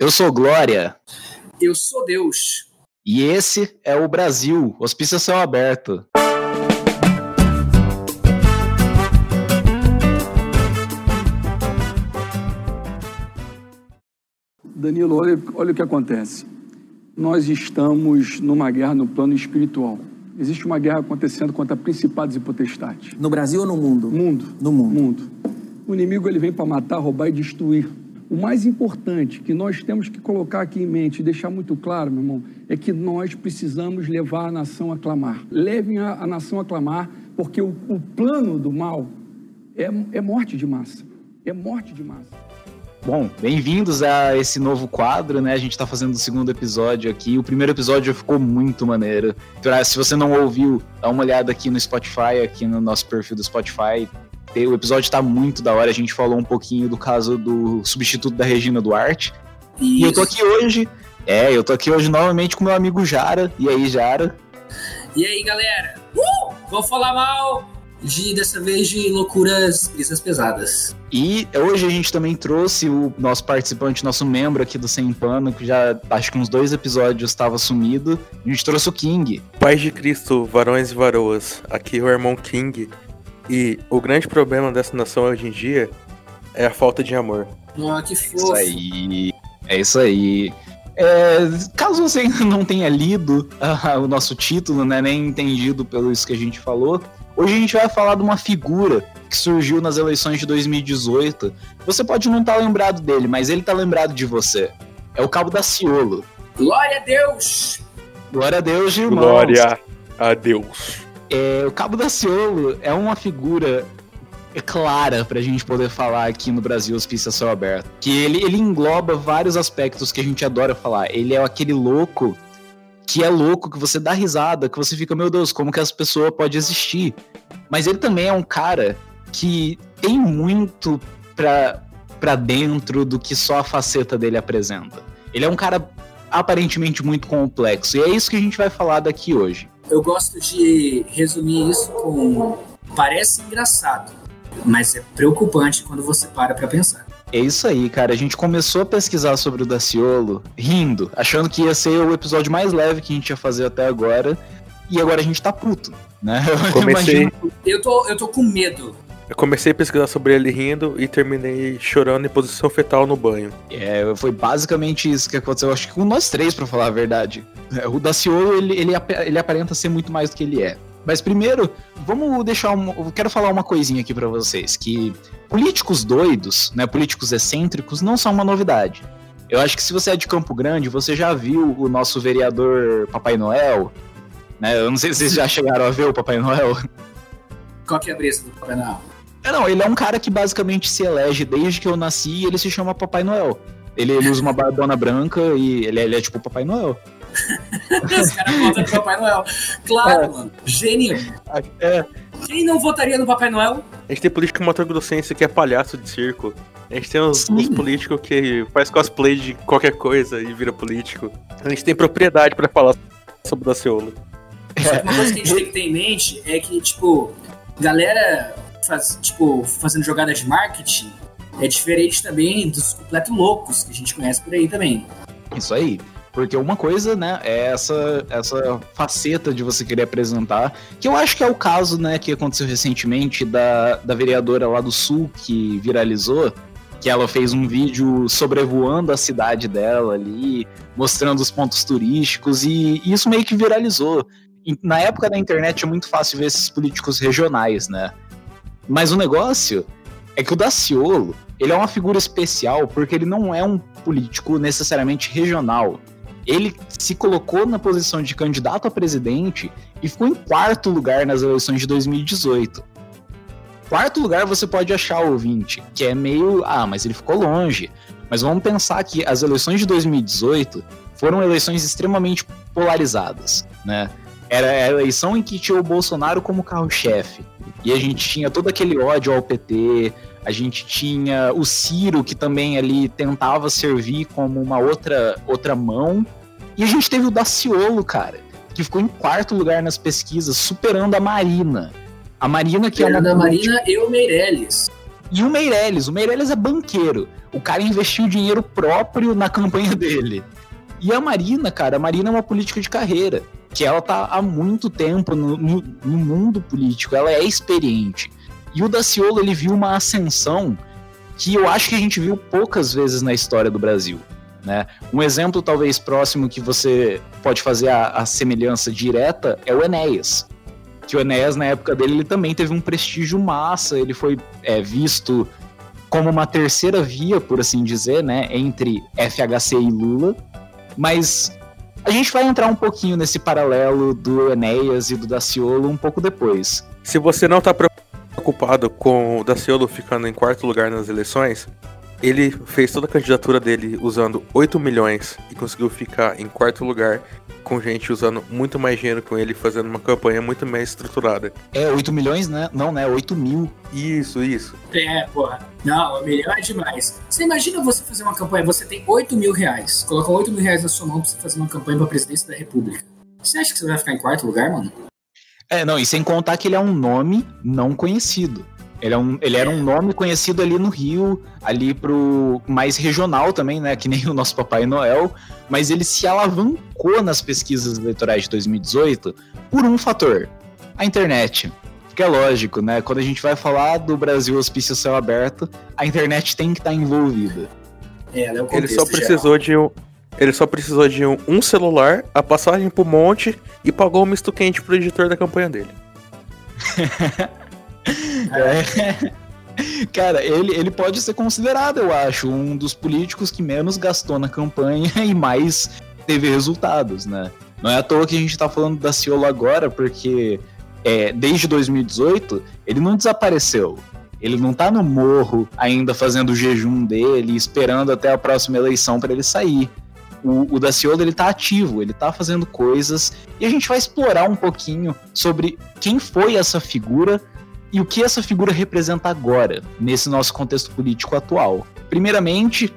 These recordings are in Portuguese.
Eu sou Glória. Eu sou Deus. E esse é o Brasil, Hospício Céu Aberto. Danilo, olha, olha o que acontece. Nós estamos numa guerra no plano espiritual. Existe uma guerra acontecendo contra principados e potestades. No Brasil ou no mundo? Mundo. No mundo. Mundo. O inimigo ele vem para matar, roubar e destruir. O mais importante que nós temos que colocar aqui em mente e deixar muito claro, meu irmão, é que nós precisamos levar a nação a clamar. Levem a, a nação a clamar, porque o, o plano do mal é, é morte de massa. É morte de massa. Bom, bem-vindos a esse novo quadro, né? A gente tá fazendo o segundo episódio aqui. O primeiro episódio ficou muito maneiro. Se você não ouviu, dá uma olhada aqui no Spotify, aqui no nosso perfil do Spotify. O episódio tá muito da hora. A gente falou um pouquinho do caso do substituto da Regina Duarte. Isso. E eu tô aqui hoje. É, eu tô aqui hoje novamente com meu amigo Jara. E aí, Jara? E aí, galera? Uh! Vou falar mal de dessa vez de loucuras brisas pesadas. E hoje a gente também trouxe o nosso participante, nosso membro aqui do Sem Pano, que já acho que uns dois episódios estava sumido. A gente trouxe o King. Paz de Cristo, varões e varoas. Aqui é o irmão King. E o grande problema dessa nação hoje em dia é a falta de amor. Ah, que fofo. Isso aí. É isso aí. É, caso você ainda não tenha lido uh, o nosso título, né, nem entendido pelo isso que a gente falou, Hoje a gente vai falar de uma figura que surgiu nas eleições de 2018. Você pode não estar tá lembrado dele, mas ele está lembrado de você. É o Cabo da Ciolo. Glória a Deus! Glória a Deus, irmãos. Glória a Deus. É, o Cabo da Ciolo é uma figura clara para a gente poder falar aqui no Brasil Hospício Céu Aberto. Que ele, ele engloba vários aspectos que a gente adora falar. Ele é aquele louco que é louco, que você dá risada, que você fica, meu Deus, como que essa pessoa pode existir? Mas ele também é um cara que tem muito pra, pra dentro do que só a faceta dele apresenta. Ele é um cara aparentemente muito complexo, e é isso que a gente vai falar daqui hoje. Eu gosto de resumir isso com parece engraçado, mas é preocupante quando você para pra pensar. É isso aí, cara. A gente começou a pesquisar sobre o Daciolo rindo, achando que ia ser o episódio mais leve que a gente ia fazer até agora. E agora a gente tá puto, né? Eu comecei. Eu tô, eu tô com medo. Eu comecei a pesquisar sobre ele rindo e terminei chorando em posição fetal no banho. É, foi basicamente isso que aconteceu. Acho que com nós três, para falar a verdade. É, o Daciolo, ele, ele, ele aparenta ser muito mais do que ele é. Mas primeiro, vamos deixar um. Eu quero falar uma coisinha aqui para vocês: que políticos doidos, né, políticos excêntricos, não são uma novidade. Eu acho que se você é de Campo Grande, você já viu o nosso vereador Papai Noel. Né? Eu não sei se vocês já chegaram a ver o Papai Noel. Qual que é a brisa do Papai Noel? É, não, ele é um cara que basicamente se elege desde que eu nasci e ele se chama Papai Noel. Ele, ele usa uma barbona branca e ele, ele é tipo Papai Noel. Os caras votam no Papai Noel. Claro, é. mano. Gênio. É. Quem não votaria no Papai Noel? A gente tem político matogrossense que é palhaço de circo. A gente tem uns, uns políticos que faz cosplay de qualquer coisa e vira político. A gente tem propriedade para falar sobre o Daciolo. É. Uma coisa que a gente tem que ter em mente é que, tipo, galera faz, tipo, fazendo jogadas de marketing é diferente também dos completos loucos que a gente conhece por aí também. Isso aí. Porque uma coisa, né, é essa, essa faceta de você querer apresentar, que eu acho que é o caso, né, que aconteceu recentemente da, da vereadora lá do Sul, que viralizou, que ela fez um vídeo sobrevoando a cidade dela ali, mostrando os pontos turísticos, e, e isso meio que viralizou. E, na época da internet é muito fácil ver esses políticos regionais, né? Mas o negócio é que o Daciolo, ele é uma figura especial porque ele não é um político necessariamente regional ele se colocou na posição de candidato a presidente e ficou em quarto lugar nas eleições de 2018. Quarto lugar você pode achar, ouvinte, que é meio. Ah, mas ele ficou longe. Mas vamos pensar que as eleições de 2018 foram eleições extremamente polarizadas, né? Era a eleição em que tinha o Bolsonaro como carro-chefe. E a gente tinha todo aquele ódio ao PT, a gente tinha o Ciro, que também ali tentava servir como uma outra, outra mão e a gente teve o Daciolo, cara, que ficou em quarto lugar nas pesquisas, superando a Marina. A Marina que superando é uma. a Marina e o Meirelles. E o Meirelles, o Meirelles é banqueiro. O cara investiu dinheiro próprio na campanha dele. E a Marina, cara, a Marina é uma política de carreira, que ela tá há muito tempo no, no, no mundo político, ela é experiente. E o Daciolo, ele viu uma ascensão que eu acho que a gente viu poucas vezes na história do Brasil. Né? Um exemplo talvez próximo que você pode fazer a, a semelhança direta é o Enéas. Que o Enéas, na época dele, ele também teve um prestígio massa, ele foi é, visto como uma terceira via, por assim dizer, né, entre FHC e Lula. Mas a gente vai entrar um pouquinho nesse paralelo do Enéas e do Daciolo um pouco depois. Se você não está preocupado com o Daciolo ficando em quarto lugar nas eleições, ele fez toda a candidatura dele usando 8 milhões e conseguiu ficar em quarto lugar com gente usando muito mais dinheiro com ele, fazendo uma campanha muito mais estruturada. É, 8 milhões, né? Não, né? 8 mil. Isso, isso. É, porra. Não, um milhão é demais. Você imagina você fazer uma campanha, você tem 8 mil reais, coloca 8 mil reais na sua mão pra você fazer uma campanha pra presidência da república. Você acha que você vai ficar em quarto lugar, mano? É, não, e sem contar que ele é um nome não conhecido. Ele, é um, ele era um nome conhecido ali no Rio, ali pro mais regional também, né? Que nem o nosso Papai Noel. Mas ele se alavancou nas pesquisas eleitorais de 2018 por um fator: a internet. Porque é lógico, né? Quando a gente vai falar do Brasil hospício céu aberto, a internet tem que estar tá envolvida. É, é ele só precisou geral. de um. Ele só precisou de um, um celular, a passagem pro monte e pagou o misto quente pro editor da campanha dele. É. Cara, ele, ele pode ser considerado, eu acho, um dos políticos que menos gastou na campanha e mais teve resultados, né? Não é à toa que a gente tá falando da Ciolo agora, porque é, desde 2018 ele não desapareceu. Ele não tá no morro ainda fazendo o jejum dele, esperando até a próxima eleição para ele sair. O, o Daciolo ele tá ativo, ele tá fazendo coisas e a gente vai explorar um pouquinho sobre quem foi essa figura e o que essa figura representa agora, nesse nosso contexto político atual. Primeiramente,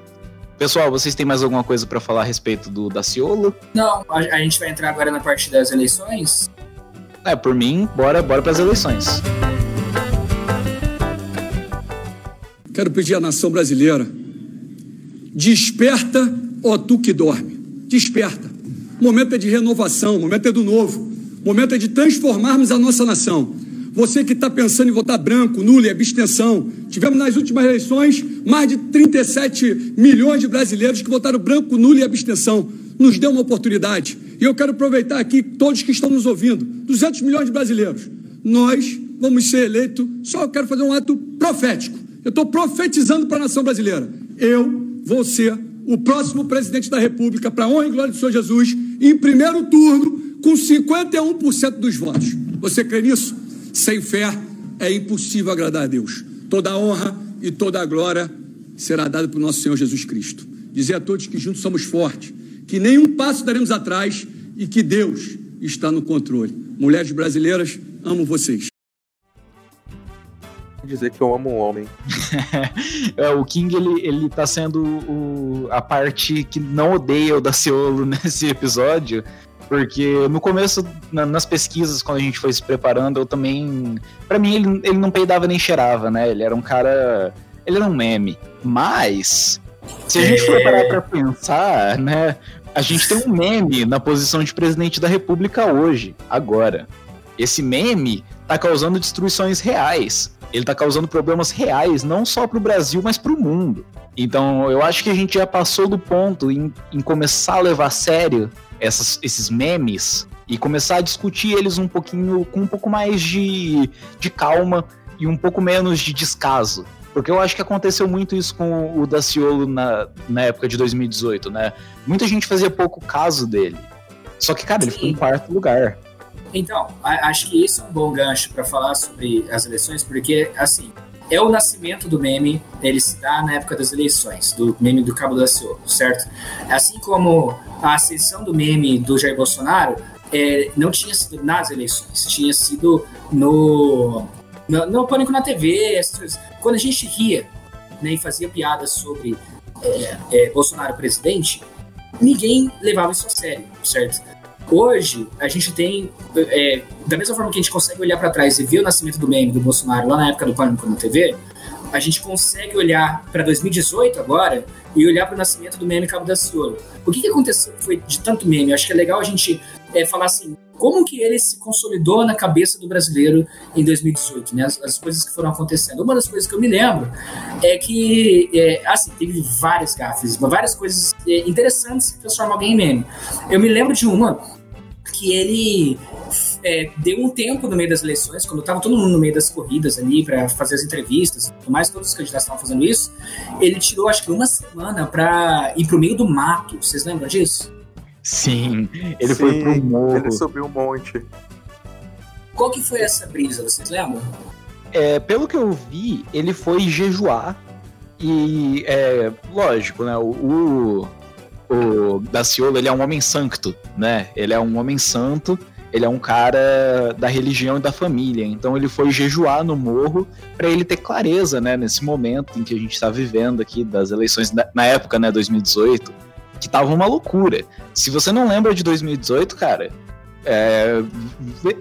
pessoal, vocês têm mais alguma coisa para falar a respeito do Daciolo? Não, a, a, gente vai entrar agora na parte das eleições. É, por mim, bora, bora para as eleições. Quero pedir à nação brasileira: desperta, ó tu que dorme. Desperta. O momento é de renovação, o momento é do novo, o momento é de transformarmos a nossa nação. Você que está pensando em votar branco, nulo e abstenção. Tivemos nas últimas eleições mais de 37 milhões de brasileiros que votaram branco, nulo e abstenção. Nos deu uma oportunidade. E eu quero aproveitar aqui todos que estão nos ouvindo, 200 milhões de brasileiros. Nós vamos ser eleitos, só quero fazer um ato profético. Eu estou profetizando para a nação brasileira. Eu vou ser o próximo presidente da República, para a honra e glória do Senhor Jesus, em primeiro turno, com 51% dos votos. Você crê nisso? Sem fé é impossível agradar a Deus. Toda a honra e toda a glória será dada para o nosso Senhor Jesus Cristo. Dizer a todos que juntos somos fortes, que nenhum passo daremos atrás e que Deus está no controle. Mulheres brasileiras, amo vocês. Dizer que eu amo um homem. é, o King ele, ele tá sendo o, a parte que não odeia o Daciolo nesse episódio, porque no começo, na, nas pesquisas, quando a gente foi se preparando, eu também. para mim, ele, ele não peidava nem cheirava, né? Ele era um cara. Ele era um meme. Mas, se a gente for parar pra pensar, né? A gente tem um meme na posição de presidente da República hoje, agora. Esse meme tá causando destruições reais. Ele tá causando problemas reais, não só pro Brasil, mas pro mundo. Então, eu acho que a gente já passou do ponto em, em começar a levar a sério essas, esses memes e começar a discutir eles um pouquinho com um pouco mais de, de calma e um pouco menos de descaso. Porque eu acho que aconteceu muito isso com o Daciolo na, na época de 2018, né? Muita gente fazia pouco caso dele. Só que, cara, ele ficou em quarto lugar. Então, acho que isso é um bom gancho para falar sobre as eleições, porque, assim, é o nascimento do meme, ele se dá na época das eleições, do meme do Cabo da Ciolo, certo? Assim como a ascensão do meme do Jair Bolsonaro é, não tinha sido nas eleições, tinha sido no, no, no Pânico na TV, quando a gente ria né, e fazia piadas sobre é, é, Bolsonaro presidente, ninguém levava isso a sério, certo? Hoje, a gente tem, é, da mesma forma que a gente consegue olhar para trás e ver o nascimento do meme do Bolsonaro lá na época do Pânico na TV, a gente consegue olhar para 2018 agora e olhar para o nascimento do meme Cabo da Ciolo. O que, que aconteceu foi de tanto meme? Eu acho que é legal a gente é, falar assim, como que ele se consolidou na cabeça do brasileiro em 2018, né? As, as, coisas que foram acontecendo. Uma das coisas que eu me lembro é que, é, assim, teve várias gafes, várias coisas é, interessantes que transformam alguém em meme. Eu me lembro de uma que ele é, deu um tempo no meio das eleições, quando estava todo mundo no meio das corridas ali para fazer as entrevistas, mais todos os candidatos estavam fazendo isso, ele tirou acho que uma semana para ir para o meio do mato. Vocês lembram disso? Sim, ele Sim, foi pro morro. Ele subiu um monte. Qual que foi essa brisa, vocês lembram? É, pelo que eu vi, ele foi jejuar e, é, lógico, né, o, o, o Daciolo, ele é um homem santo, né, ele é um homem santo, ele é um cara da religião e da família, então ele foi jejuar no morro para ele ter clareza, né, nesse momento em que a gente está vivendo aqui das eleições, na época, né, 2018, que tava uma loucura. Se você não lembra de 2018, cara, é,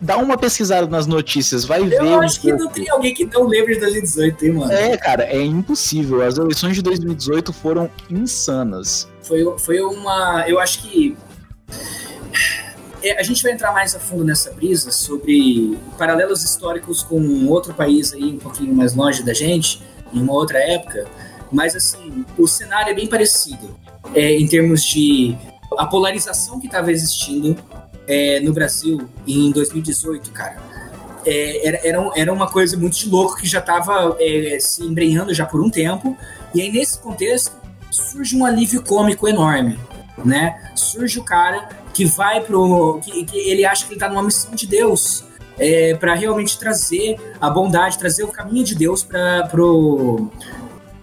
dá uma pesquisada nas notícias, vai eu ver. Eu acho um que não tem alguém que não lembre de 2018, hein, mano? É, cara, é impossível. As eleições de 2018 foram insanas. Foi, foi uma. Eu acho que. É, a gente vai entrar mais a fundo nessa brisa sobre paralelos históricos com outro país aí, um pouquinho mais longe da gente, em uma outra época. Mas, assim, o cenário é bem parecido é, em termos de a polarização que estava existindo é, no Brasil em 2018, cara. É, era, era, era uma coisa muito de louco que já estava é, se embrenhando já por um tempo. E aí, nesse contexto, surge um alívio cômico enorme, né? Surge o cara que vai pro... que, que ele acha que ele está numa missão de Deus, é, para realmente trazer a bondade, trazer o caminho de Deus para pro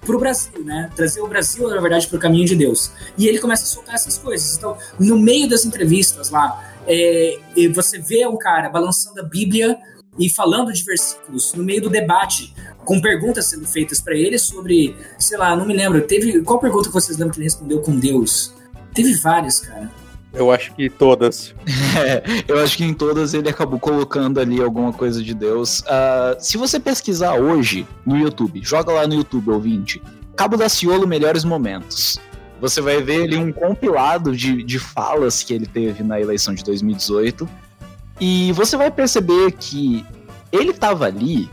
para o Brasil, né? Trazer o Brasil, na verdade, para o caminho de Deus. E ele começa a soltar essas coisas. Então, no meio das entrevistas lá, é, você vê um cara balançando a Bíblia e falando de versículos no meio do debate, com perguntas sendo feitas para ele sobre, sei lá, não me lembro. Teve qual pergunta que vocês lembram que ele respondeu com Deus? Teve várias, cara. Eu acho que todas. É, eu acho que em todas ele acabou colocando ali alguma coisa de Deus. Uh, se você pesquisar hoje no YouTube, joga lá no YouTube, ouvinte, Cabo da Ciolo Melhores Momentos. Você vai ver ali um compilado de, de falas que ele teve na eleição de 2018. E você vai perceber que ele estava ali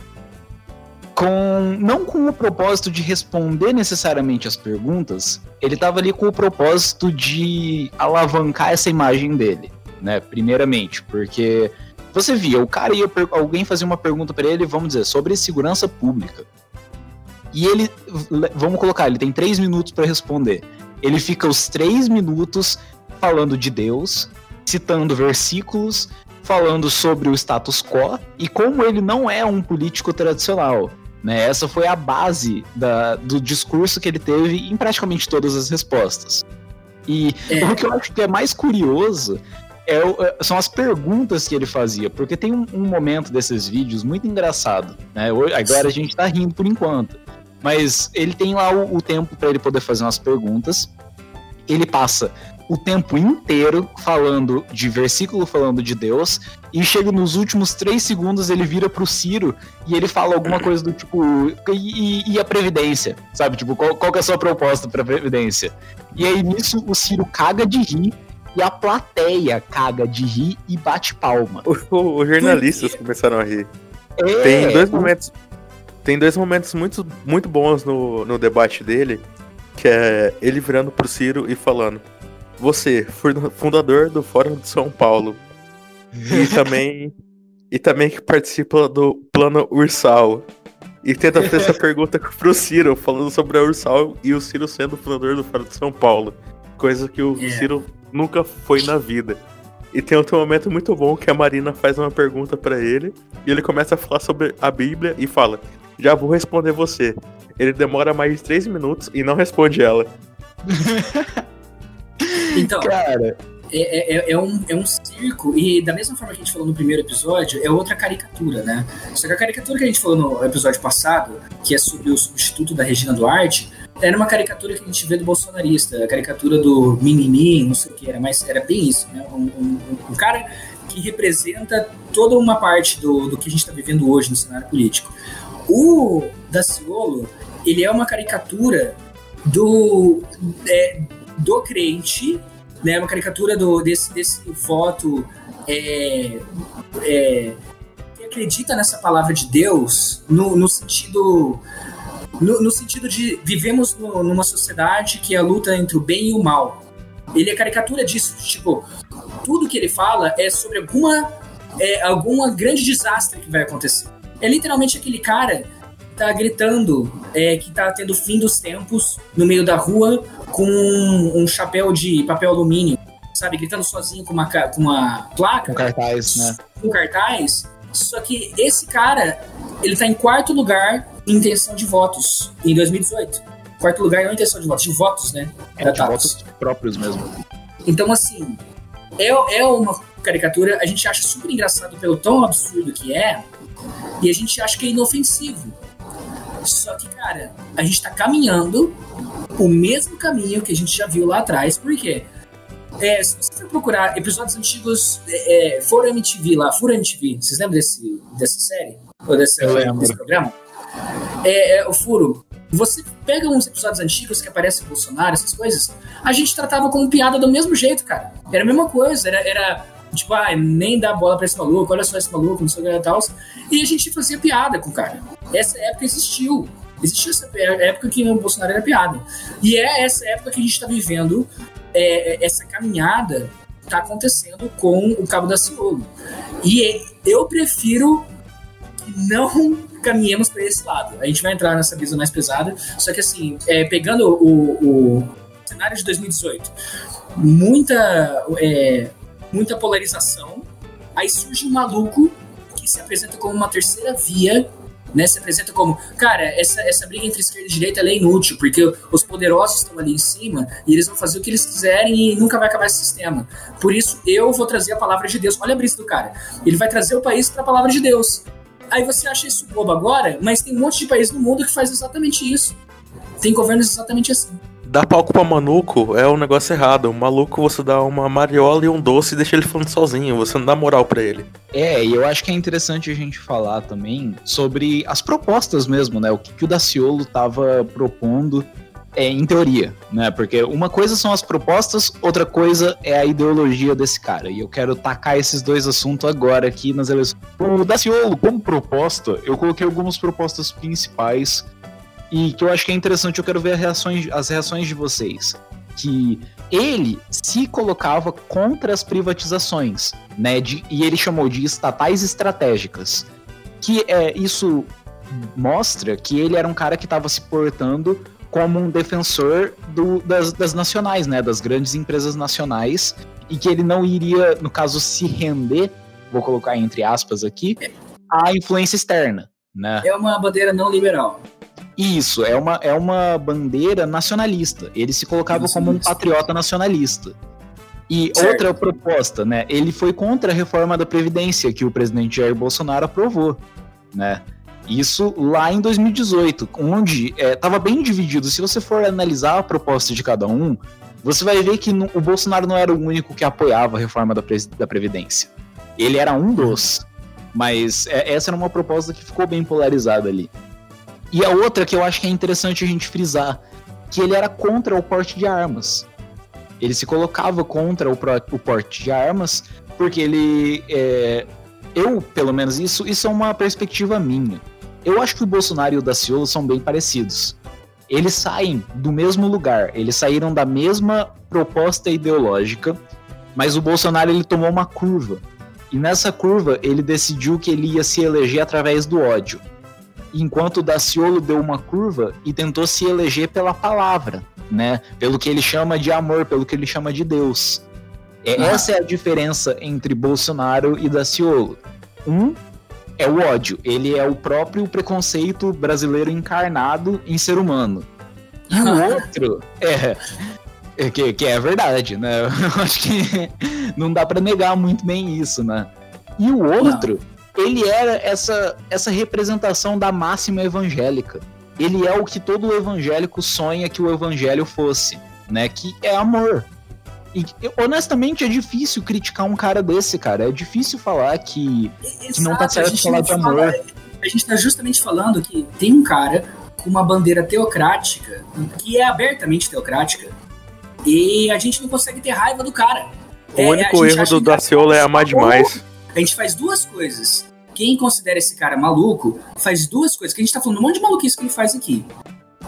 com não com o propósito de responder necessariamente as perguntas, ele estava ali com o propósito de alavancar essa imagem dele, né? Primeiramente, porque você via, o cara ia alguém fazia uma pergunta para ele, vamos dizer, sobre segurança pública. E ele, vamos colocar, ele tem três minutos para responder. Ele fica os três minutos falando de Deus, citando versículos, falando sobre o status quo e como ele não é um político tradicional. Né? Essa foi a base da, do discurso que ele teve em praticamente todas as respostas. E é. o que eu acho que é mais curioso é, é, são as perguntas que ele fazia, porque tem um, um momento desses vídeos muito engraçado. Né? Agora a gente tá rindo por enquanto. Mas ele tem lá o, o tempo para ele poder fazer umas perguntas. Ele passa o tempo inteiro falando de versículo, falando de Deus, e chega nos últimos três segundos, ele vira pro Ciro e ele fala alguma coisa do tipo. E, e a Previdência? Sabe? Tipo, qual, qual que é a sua proposta pra Previdência? E aí nisso o Ciro caga de rir e a plateia caga de rir e bate palma. Os jornalistas Porque... começaram a rir. É, tem dois momentos. Tem dois momentos muito, muito bons no, no debate dele, que é ele virando pro Ciro e falando: você, fundador do Fórum de São Paulo. E também. e também que participa do plano Ursal. E tenta fazer essa pergunta pro Ciro, falando sobre a Ursal e o Ciro sendo fundador do Fórum de São Paulo. Coisa que o yeah. É. Ciro nunca foi na vida. E tem outro momento muito bom que a Marina faz uma pergunta para ele e ele começa a falar sobre a Bíblia e fala: Já vou responder você. Ele demora mais de três minutos e não responde ela. Então, cara. É, é, é, um, é um circo, e da mesma forma que a gente falou no primeiro episódio, é outra caricatura, né? Só que a caricatura que a gente falou no episódio passado, que é sobre o substituto da Regina Duarte, era uma caricatura que a gente vê do bolsonarista, a caricatura do mimimi, não sei o que era, mas era bem isso, né? Um, um, um cara que representa toda uma parte do, do que a gente está vivendo hoje no cenário político. O Daciolo, ele é uma caricatura do, é, do crente, né? Uma caricatura do, desse, desse voto é, é, que acredita nessa palavra de Deus no, no sentido no, no, sentido de vivemos no, numa sociedade que é a luta entre o bem e o mal. Ele é caricatura disso, tipo, tudo que ele fala é sobre alguma é, alguma grande desastre que vai acontecer. É literalmente aquele cara tá gritando é, que tá tendo fim dos tempos no meio da rua com um, um chapéu de papel alumínio, sabe, gritando sozinho com uma, com uma placa. Com cartaz, né? Com cartaz. Só que esse cara, ele tá em quarto lugar em intenção de votos em 2018. Quarto lugar não em intenção de votos, de votos, né? É, de votos próprios mesmo. Então, assim, é, é uma caricatura, a gente acha super engraçado pelo tão absurdo que é, e a gente acha que é inofensivo. Só que, cara, a gente tá caminhando o mesmo caminho que a gente já viu lá atrás, por quê? É, se você for procurar episódios antigos, é, é Fora MTV lá, Fura MTV, vocês lembram desse, dessa série? Ou desse, desse programa? É, é, o Furo, você pega uns episódios antigos que aparece Bolsonaro, essas coisas, a gente tratava como piada do mesmo jeito, cara. Era a mesma coisa, era, era tipo, ah, nem dá bola pra esse maluco, olha só esse maluco, não sei o que e tal. E a gente fazia piada com o cara. Essa época existiu. Existiu essa época que o Bolsonaro era piada. E é essa época que a gente está vivendo é, é, essa caminhada está acontecendo com o Cabo da Ciolo. E eu prefiro não caminhemos para esse lado. A gente vai entrar nessa visão mais pesada, só que assim, é, pegando o, o, cenário de 2018, muita, é, muita polarização, aí surge um maluco que se apresenta como uma terceira via né, se apresenta como, cara, essa, essa briga entre esquerda e direita é inútil, porque os poderosos estão ali em cima e eles vão fazer o que eles quiserem e nunca vai acabar esse sistema. Por isso, eu vou trazer a palavra de Deus. Olha a brisa do cara. Ele vai trazer o país para a palavra de Deus. Aí você acha isso bobo agora, mas tem um monte de país no mundo que faz exatamente isso. Tem governos exatamente assim. Dar palco pra maluco é um negócio errado. O maluco você dá uma mariola e um doce e deixa ele falando sozinho. Você não dá moral para ele. É, e eu acho que é interessante a gente falar também sobre as propostas mesmo, né? O que, que o Daciolo tava propondo é, em teoria, né? Porque uma coisa são as propostas, outra coisa é a ideologia desse cara. E eu quero tacar esses dois assuntos agora aqui nas eleições. O Daciolo, como proposta, eu coloquei algumas propostas principais e que eu acho que é interessante, eu quero ver as reações, as reações de vocês. Que ele se colocava contra as privatizações, né? De, e ele chamou de estatais estratégicas. Que é isso mostra que ele era um cara que estava se portando como um defensor do, das, das nacionais, né, das grandes empresas nacionais, e que ele não iria, no caso, se render, vou colocar entre aspas aqui, à influência externa. Né? É uma bandeira não liberal. Isso, é uma, é uma bandeira nacionalista. Ele se colocava como um patriota nacionalista. E certo. outra proposta, né? Ele foi contra a reforma da Previdência que o presidente Jair Bolsonaro aprovou, né? Isso lá em 2018, onde estava é, bem dividido. Se você for analisar a proposta de cada um, você vai ver que no, o Bolsonaro não era o único que apoiava a reforma da, da Previdência. Ele era um dos. Mas é, essa era uma proposta que ficou bem polarizada ali. E a outra que eu acho que é interessante a gente frisar, que ele era contra o porte de armas. Ele se colocava contra o, o porte de armas, porque ele. É, eu, pelo menos, isso, isso é uma perspectiva minha. Eu acho que o Bolsonaro e o Daciolo são bem parecidos. Eles saem do mesmo lugar, eles saíram da mesma proposta ideológica, mas o Bolsonaro ele tomou uma curva. E nessa curva ele decidiu que ele ia se eleger através do ódio. Enquanto o Daciolo deu uma curva e tentou se eleger pela palavra, né? Pelo que ele chama de amor, pelo que ele chama de Deus. É, ah. Essa é a diferença entre Bolsonaro e Daciolo. Um é o ódio. Ele é o próprio preconceito brasileiro encarnado em ser humano. E o outro é, é. Que, que é verdade, né? Eu acho que não dá para negar muito bem isso, né? E o outro, não. Ele era essa, essa representação da máxima evangélica. Ele é o que todo evangélico sonha que o evangelho fosse, né? Que é amor. E honestamente é difícil criticar um cara desse, cara. É difícil falar que, que não tá certo falar de amor. Fala, a gente está justamente falando que tem um cara com uma bandeira teocrática, que é abertamente teocrática, e a gente não consegue ter raiva do cara. O é, único erro do Daciolo é amar demais. A gente faz duas coisas. Quem considera esse cara maluco faz duas coisas. Que a gente tá falando um monte de maluquice que ele faz aqui.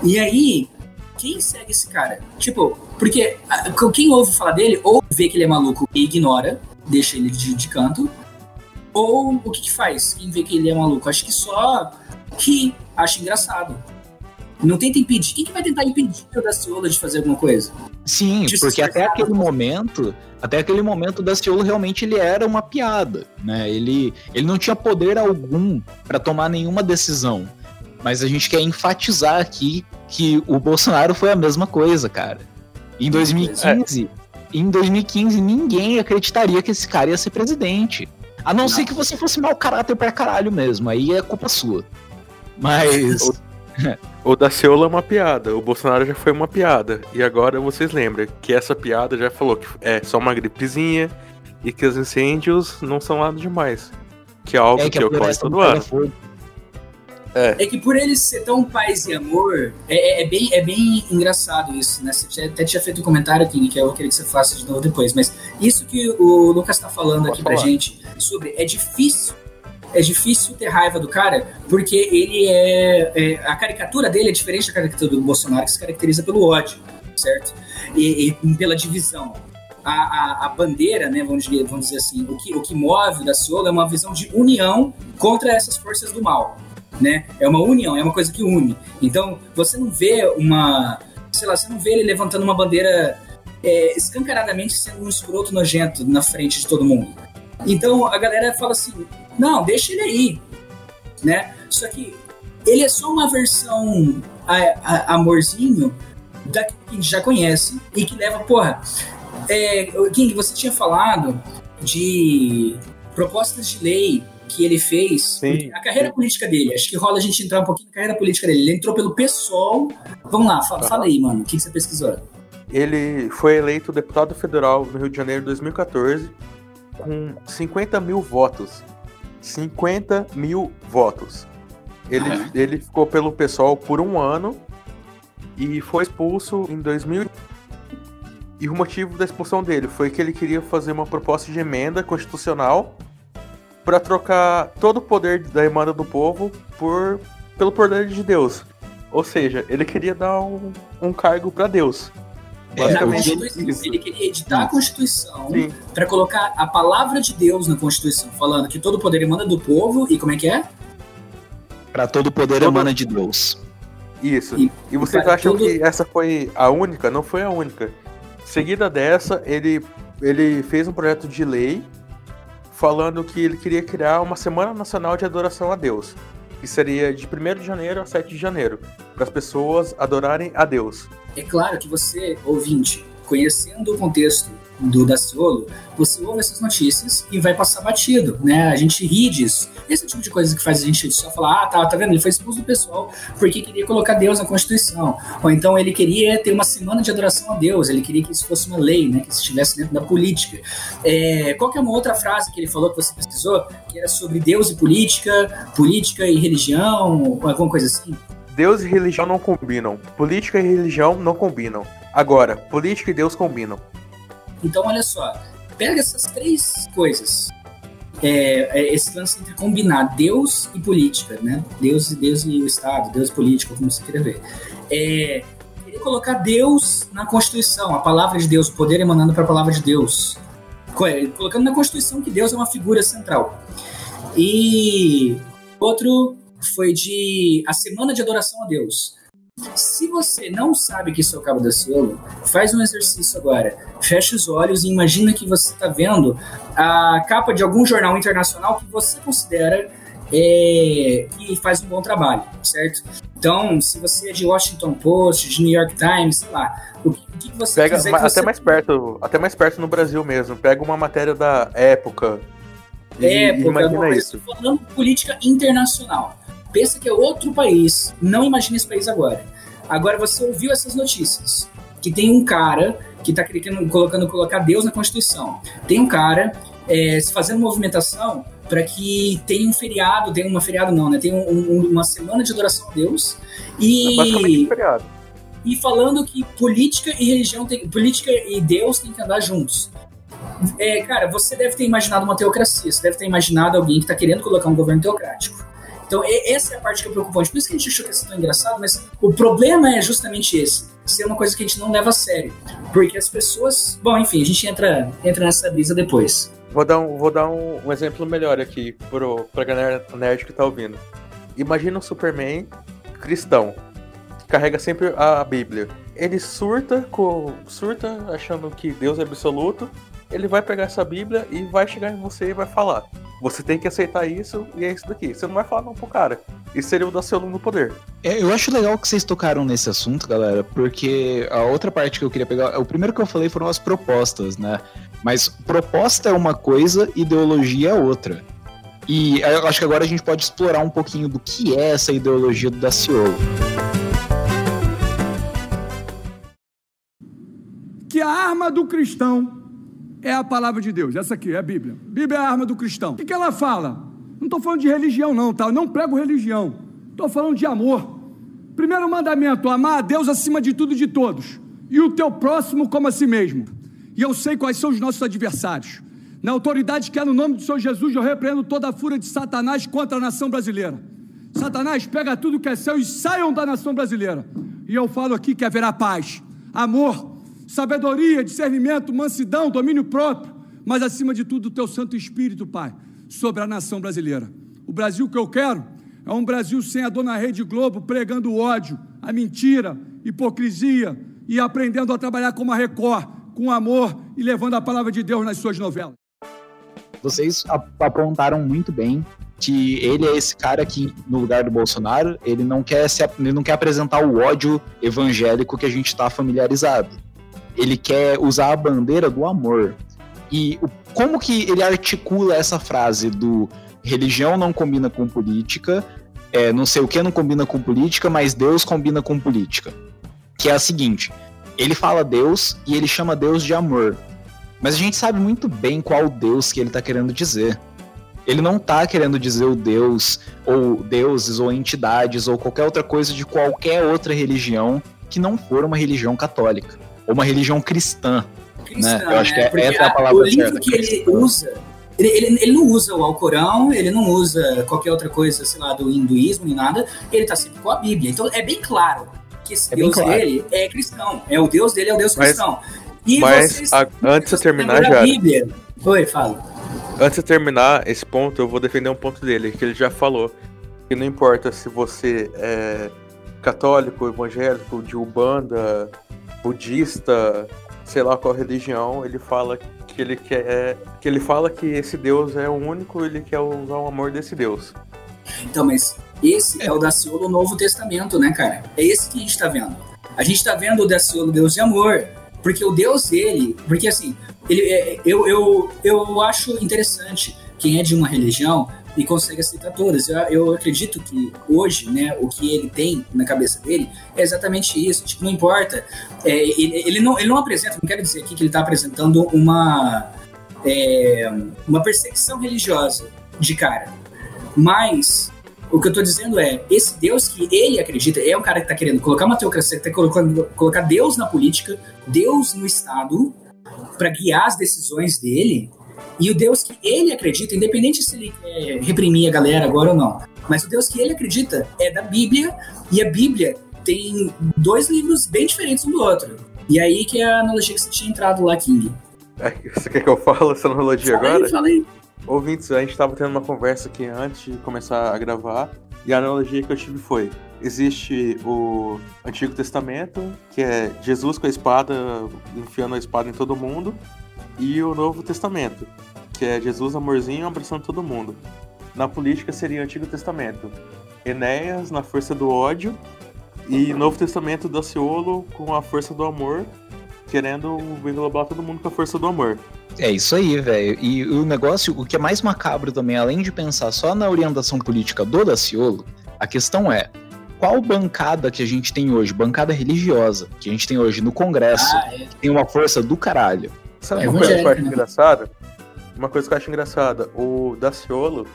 E aí, quem segue esse cara? Tipo, porque quem ouve falar dele, ou vê que ele é maluco e ignora, deixa ele de, de canto, ou o que que faz? Quem vê que ele é maluco? Acho que só que acha engraçado. Não tenta impedir. Quem que vai tentar impedir o Daciolo de fazer alguma coisa? Sim, de porque até aquele momento, até aquele momento o Daciolo realmente ele era uma piada, né? Ele, ele não tinha poder algum para tomar nenhuma decisão. Mas a gente quer enfatizar aqui que o Bolsonaro foi a mesma coisa, cara. Em 2015, é. em 2015 ninguém acreditaria que esse cara ia ser presidente. A não, não. ser que você fosse mau caráter pra caralho mesmo, aí é culpa sua. Mas O da Seola é uma piada, o Bolsonaro já foi uma piada. E agora vocês lembram que essa piada já falou que é só uma gripezinha e que os incêndios não são nada demais. Que é algo é que, que ocorre todo ano. É. é. que por ele ser tão paz e amor, é, é, é, bem, é bem engraçado isso, né? Você até tinha feito um comentário, King, que eu queria que você faça de novo depois. Mas isso que o Lucas tá falando Pode aqui falar. pra gente sobre é difícil é difícil ter raiva do cara, porque ele é, é, A caricatura dele é diferente da caricatura do Bolsonaro, que se caracteriza pelo ódio, certo? E, e pela divisão. A, a, a, bandeira, né, vamos dizer, vamos dizer assim, o que, o que move o Daciolo é uma visão de união contra essas forças do mal. Né? É uma união, é uma coisa que une. Então, você não vê uma. Sei lá, você não vê ele levantando uma bandeira é, escancaradamente sendo um escroto nojento na frente de todo mundo. Então a galera fala assim: não, deixa ele aí, né? Só que ele é só uma versão a, a, amorzinho da que a gente já conhece e que leva, porra. É, King, você tinha falado de propostas de lei que ele fez, Sim. a carreira política dele, acho que rola a gente entrar um pouquinho na carreira política dele. Ele entrou pelo PSOL. Vamos lá, fala, fala aí, mano, o que, que você pesquisou? Ele foi eleito deputado federal no Rio de Janeiro em 2014 com 50 mil votos. 50 mil votos. Ele, é. ele ficou pelo pessoal por um ano e foi expulso em 2000. E o motivo da expulsão dele foi que ele queria fazer uma proposta de emenda constitucional para trocar todo o poder da emenda do povo por pelo poder de Deus. Ou seja, ele queria dar um, um cargo para Deus. É, na Constituição, ele queria editar a Constituição para colocar a palavra de Deus na Constituição, falando que todo poder emana do povo e como é que é? Para todo poder todo... emana de Deus. Isso. E, e vocês acham todo... que essa foi a única? Não foi a única. Seguida dessa, ele, ele fez um projeto de lei falando que ele queria criar uma Semana Nacional de Adoração a Deus, que seria de 1 de janeiro a 7 de janeiro, para as pessoas adorarem a Deus. É claro que você, ouvinte, conhecendo o contexto do Daciolo, você ouve essas notícias e vai passar batido, né? A gente ri disso. Esse é o tipo de coisa que faz a gente só falar, ah, tá, tá vendo? Ele foi expulso do pessoal porque queria colocar Deus na Constituição. Ou então ele queria ter uma semana de adoração a Deus, ele queria que isso fosse uma lei, né? Que estivesse dentro da política. É, qual que é uma outra frase que ele falou que você pesquisou? Que era sobre Deus e política, política e religião, alguma coisa assim? Deus e religião não combinam. Política e religião não combinam. Agora, política e Deus combinam. Então, olha só. Pega essas três coisas. É, é esse lance entre combinar Deus e política, né? Deus, Deus e o Estado, Deus e política, como você queira ver. É, querer colocar Deus na Constituição, a palavra de Deus, o poder emanando para a palavra de Deus. Colocando na Constituição que Deus é uma figura central. E outro foi de a semana de adoração a Deus. Se você não sabe que isso é o Cabo da Ciolo, faz um exercício agora. Fecha os olhos e imagina que você está vendo a capa de algum jornal internacional que você considera é, que faz um bom trabalho, certo? Então, se você é de Washington Post, de New York Times, sei lá, o que, que você Pega, quiser até você... mais perto, até mais perto no Brasil mesmo. Pega uma matéria da época. Época, imagina isso. Falando política internacional pensa que é outro país. Não imagine esse país agora. Agora você ouviu essas notícias. Que tem um cara que está colocando colocar Deus na Constituição. Tem um cara é, fazendo movimentação para que tenha um feriado, tenha uma feriado não, né? Tem um, um, uma semana de adoração a Deus e é feriado. e falando que política e religião tem, política e Deus têm que andar juntos. É, cara, você deve ter imaginado uma teocracia, você deve ter imaginado alguém que está querendo colocar um governo teocrático. Então, essa é a parte que é preocupante. Por isso que a gente achou que isso tão engraçado, mas o problema é justamente esse. Ser uma coisa que a gente não leva a sério. Porque as pessoas. Bom, enfim, a gente entra, entra nessa brisa depois. Vou dar um, vou dar um, um exemplo melhor aqui pro, pra galera nerd que tá ouvindo. Imagina um Superman cristão, que carrega sempre a Bíblia. Ele surta, com, surta achando que Deus é absoluto, ele vai pegar essa Bíblia e vai chegar em você e vai falar. Você tem que aceitar isso e é isso daqui. Você não vai falar não pro cara. Isso seria o da seu no poder. É, eu acho legal que vocês tocaram nesse assunto, galera, porque a outra parte que eu queria pegar. O primeiro que eu falei foram as propostas, né? Mas proposta é uma coisa, ideologia é outra. E eu acho que agora a gente pode explorar um pouquinho do que é essa ideologia do Daciolo. Que a arma do cristão é a palavra de Deus. Essa aqui é a Bíblia. Bíblia é a arma do cristão. O que, ela fala? Não estou falando de religião, não, tá? Eu não prego religião. Estou falando de amor. Primeiro mandamento: amar a Deus acima de tudo e de todos. E o teu próximo como a si mesmo. E eu sei quais são os nossos adversários. Na autoridade que é no nome do Senhor Jesus, eu repreendo toda a fúria de Satanás contra a nação brasileira. Satanás, pega tudo que é seu e saiam da nação brasileira. E eu falo aqui que haverá paz, amor, sabedoria, discernimento, mansidão, domínio próprio, mas acima de tudo o teu Santo Espírito, Pai, sobre a nação brasileira. O Brasil que eu quero é um Brasil sem a dona Rede Globo pregando o ódio, a mentira, hipocrisia e aprendendo a trabalhar como a Record, com amor e levando a palavra de Deus nas suas novelas. Vocês apontaram muito bem que ele é esse cara que, no lugar do Bolsonaro, ele não quer, se, ele não quer apresentar o ódio evangélico que a gente está familiarizado ele quer usar a bandeira do amor. E o, como que ele articula essa frase do religião não combina com política, é, não sei o que não combina com política, mas Deus combina com política? Que é a seguinte: ele fala Deus e ele chama Deus de amor. Mas a gente sabe muito bem qual Deus que ele está querendo dizer. Ele não está querendo dizer o Deus, ou deuses, ou entidades, ou qualquer outra coisa de qualquer outra religião que não for uma religião católica ou uma religião cristã. cristã né? Eu acho né? que é, essa é a palavra O livro certa, que ele usa, ele, ele, ele, não usa o Alcorão, ele não usa qualquer outra coisa, sei lá, do hinduísmo nem nada, ele tá sempre com a Bíblia. Então é bem claro que esse é Deus claro. dele é cristão. É o Deus dele é o Deus mas, cristão. E mas vocês, a, antes de terminar já. Bíblia. Oi, fala. Antes de terminar esse ponto, eu vou defender um ponto dele, que ele já falou. Que não importa se você é católico, evangélico, de Ubanda, budista, sei lá qual religião, ele fala que ele quer que ele fala que esse Deus é o único, ele quer usar o amor desse Deus. Então, mas esse é o Daciolo do Novo Testamento, né, cara? É esse que a gente tá vendo. A gente tá vendo o Daciolo Deus de amor, porque o Deus dele, porque assim, ele, é, eu, eu, eu acho interessante quem é de uma religião e consegue aceitar todas. Eu, eu acredito que hoje, né, o que ele tem na cabeça dele é exatamente isso. Tipo, não importa. É, ele, ele, não, ele não apresenta, não quero dizer aqui que ele está apresentando uma, é, uma perseguição religiosa de cara. Mas o que eu estou dizendo é, esse Deus que ele acredita é um cara que está querendo colocar uma teocracia, que está colocando colocar Deus na política, Deus no Estado, para guiar as decisões dele. E o Deus que ele acredita, independente se ele quer reprimir a galera agora ou não, mas o Deus que ele acredita é da Bíblia, e a Bíblia tem dois livros bem diferentes um do outro. E aí que é a analogia que você tinha entrado lá, King. É, você quer que eu fale essa analogia fala agora? Aí. Ouvintes, a gente estava tendo uma conversa aqui antes de começar a gravar, e a analogia que eu tive foi: existe o Antigo Testamento, que é Jesus com a espada, enfiando a espada em todo mundo, e o Novo Testamento, que é Jesus amorzinho abraçando todo mundo. Na política seria o Antigo Testamento, Enéas na força do ódio e Novo Testamento Daciolo com a força do amor, querendo englobar todo mundo com a força do amor. É isso aí, velho. E o negócio, o que é mais macabro também, além de pensar só na orientação política do Daciolo, a questão é qual bancada que a gente tem hoje, bancada religiosa, que a gente tem hoje no Congresso, ah, é. tem uma força do caralho. Sabe é uma coisa que eu acho né? engraçada? uma coisa que eu acho engraçada, o Daciolo,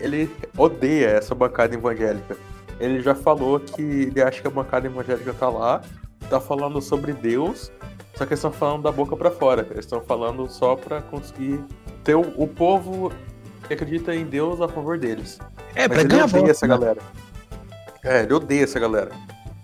ele odeia essa bancada evangélica. Ele já falou que ele acha que a bancada evangélica tá lá, tá falando sobre Deus, só que eles estão falando da boca para fora. Eles estão falando só para conseguir ter o, o, povo que acredita em Deus a favor deles. É, Mas pra ele odeia essa né? galera. É, ele odeia essa galera.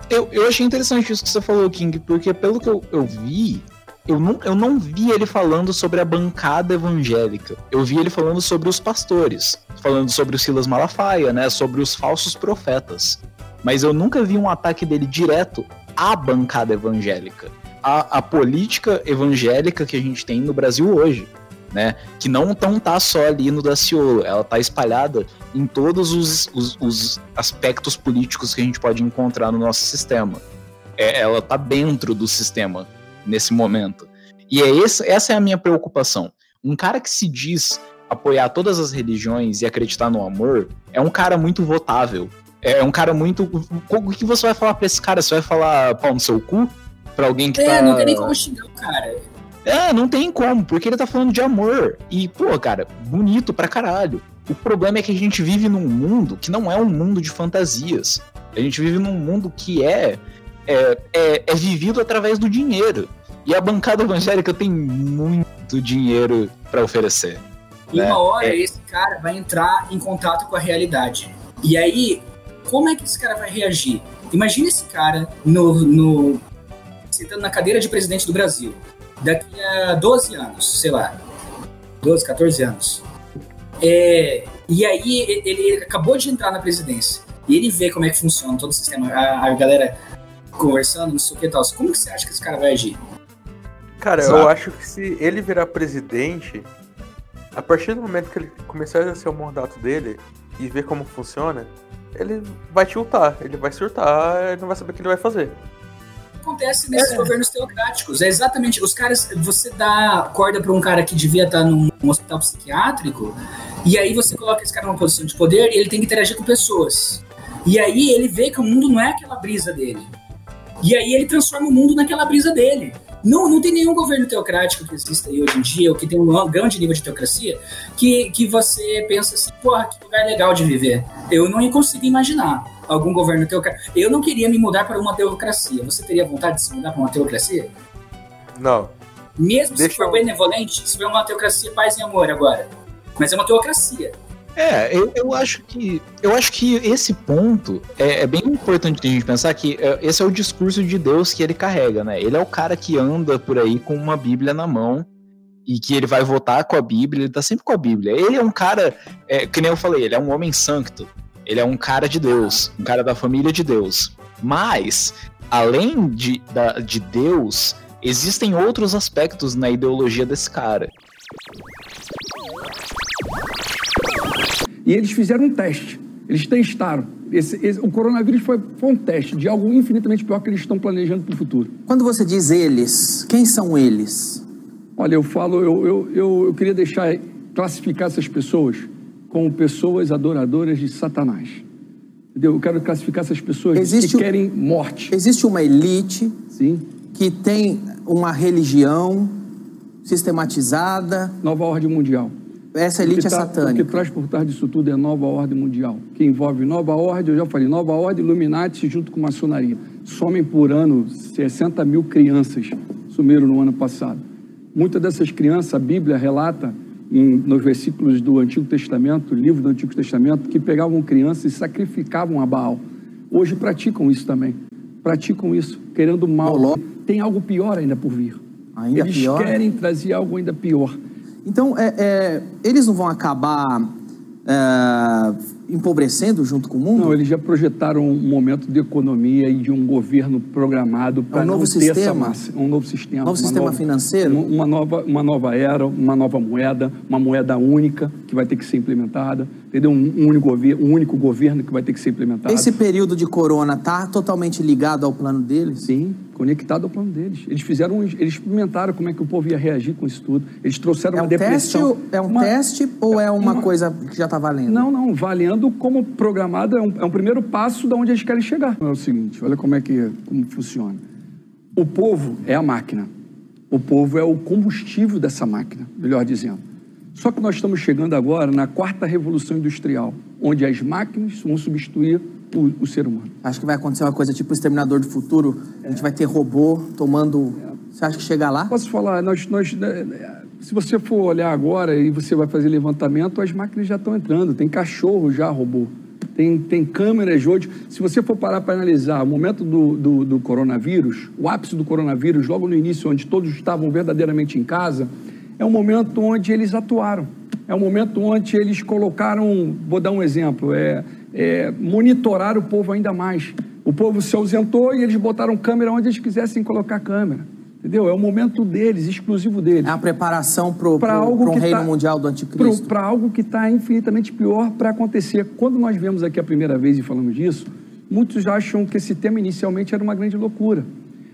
Eu, eu achei interessante isso que você falou, King, porque pelo que eu, eu vi, eu não, eu não vi ele falando sobre a bancada evangélica. Eu vi ele falando sobre os pastores, falando sobre o Silas Malafaia, né? Sobre os falsos profetas. Mas eu nunca vi um ataque dele direto à bancada evangélica. A política evangélica que a gente tem no Brasil hoje. Né? Que não tão tá só ali no Daciolo, ela tá espalhada em todos os, os, os, aspectos políticos que a gente pode encontrar no nosso sistema. É, ela tá dentro do sistema nesse momento. E é esse, essa é a minha preocupação. Um cara que se diz apoiar todas as religiões e acreditar no amor é um cara muito votável. É um cara muito. O que você vai falar pra esse cara? Você vai falar pau no seu cu? Pra alguém que é, tá. É, não tem nem como xingar o cara. É, não tem como, porque ele tá falando de amor. E, pô, cara, bonito pra caralho. O problema é que a gente vive num mundo que não é um mundo de fantasias. A gente vive num mundo que é, é, é, é vivido através do dinheiro. E a bancada evangélica tem muito dinheiro para oferecer. E né? uma hora é. esse cara vai entrar em contato com a realidade. E aí, como é que esse cara vai reagir? Imagina esse cara no, no sentando na cadeira de presidente do Brasil daqui a 12 anos, sei lá, 12, 14 anos. É, e aí ele acabou de entrar na presidência e ele vê como é que funciona todo o sistema, a, a galera conversando, não sei o que e tal. Como que você acha que esse cara vai agir? Cara, Exato. eu acho que se ele virar presidente, a partir do momento que ele começar a exercer o mandato dele e ver como funciona, ele vai tiltar, ele vai surtar, ele não vai saber o que ele vai fazer. Acontece nesses é. governos teocráticos. É exatamente. Os caras. Você dá corda para um cara que devia estar num hospital psiquiátrico, e aí você coloca esse cara numa posição de poder e ele tem que interagir com pessoas. E aí ele vê que o mundo não é aquela brisa dele. E aí ele transforma o mundo naquela brisa dele. Não, não tem nenhum governo teocrático que exista aí hoje em dia, ou que tem um grande nível de teocracia, que, que você pensa assim, porra, que lugar legal de viver. Eu não consigo imaginar algum governo teocrático. Eu não queria me mudar para uma teocracia. Você teria vontade de se mudar para uma teocracia? Não. Mesmo Deixa se for eu... benevolente, se for uma teocracia paz e amor agora. Mas é uma teocracia. É, eu, eu acho que eu acho que esse ponto é, é bem importante a gente pensar que é, esse é o discurso de Deus que ele carrega, né? Ele é o cara que anda por aí com uma Bíblia na mão e que ele vai votar com a Bíblia, ele tá sempre com a Bíblia. Ele é um cara, é, que nem eu falei, ele é um homem santo. Ele é um cara de Deus, um cara da família de Deus. Mas, além de, da, de Deus, existem outros aspectos na ideologia desse cara. E eles fizeram um teste. Eles testaram. Esse, esse, o coronavírus foi, foi, um teste de algo infinitamente pior que eles estão planejando para o futuro. Quando você diz eles, quem são eles? Olha, eu falo, eu, eu, eu, eu queria deixar, classificar essas pessoas como pessoas adoradoras de Satanás. Entendeu? Eu quero classificar essas pessoas existe, que querem morte. Existe uma elite Sim. que tem uma religião sistematizada. Nova ordem mundial. Essa elite é tá, satânica. O que traz por trás disso tudo é nova ordem mundial, que envolve nova ordem, eu já falei, nova ordem, Illuminati junto com maçonaria. Somem por ano 60 mil crianças, sumiram no ano passado. Muitas dessas crianças, a Bíblia relata, em, nos versículos do Antigo Testamento, livro do Antigo Testamento, que pegavam crianças e sacrificavam a Baal. Hoje praticam isso também. Praticam isso, querendo mal. Tem algo pior ainda por vir. Ainda Eles pior? querem trazer algo ainda pior. Então, é, é, eles não vão acabar é, empobrecendo junto com o mundo? Não, eles já projetaram um momento de economia e de um governo programado para é um novo sistema, essa massa, um novo sistema, novo sistema nova, financeiro, uma nova, uma nova era, uma nova moeda, uma moeda única que vai ter que ser implementada, entendeu? Um único governo, um único governo que vai ter que ser implementado. Esse período de corona tá totalmente ligado ao plano deles? Sim, conectado ao plano deles. Eles fizeram, eles experimentaram como é que o povo ia reagir com isso tudo. Eles trouxeram é uma depressão. Teste, é um uma, teste ou é uma, uma, coisa que já está valendo? Não, não, valendo como programado é um, é um primeiro passo de onde eles querem chegar. É o seguinte, olha como é que como funciona. O povo é a máquina. O povo é o combustível dessa máquina, melhor dizendo. Só que nós estamos chegando agora na quarta revolução industrial, onde as máquinas vão substituir o, o ser humano. Acho que vai acontecer uma coisa tipo o Exterminador do Futuro. A gente vai ter robô tomando. Você acha que chega lá? Posso falar, nós, nós, né, se você for olhar agora e você vai fazer levantamento, as máquinas já estão entrando. Tem cachorro já robô. Tem, tem câmeras hoje. Se você for parar para analisar o momento do, do, do coronavírus, o ápice do coronavírus, logo no início, onde todos estavam verdadeiramente em casa, é um momento onde eles atuaram. É um momento onde eles colocaram, vou dar um exemplo, é, é monitorar o povo ainda mais. O povo se ausentou e eles botaram câmera onde eles quisessem colocar câmera. Entendeu? É o momento deles, exclusivo deles. É a preparação para um reino tá, mundial do anticristo. Para algo que está infinitamente pior para acontecer. Quando nós vemos aqui a primeira vez e falamos disso, muitos acham que esse tema inicialmente era uma grande loucura.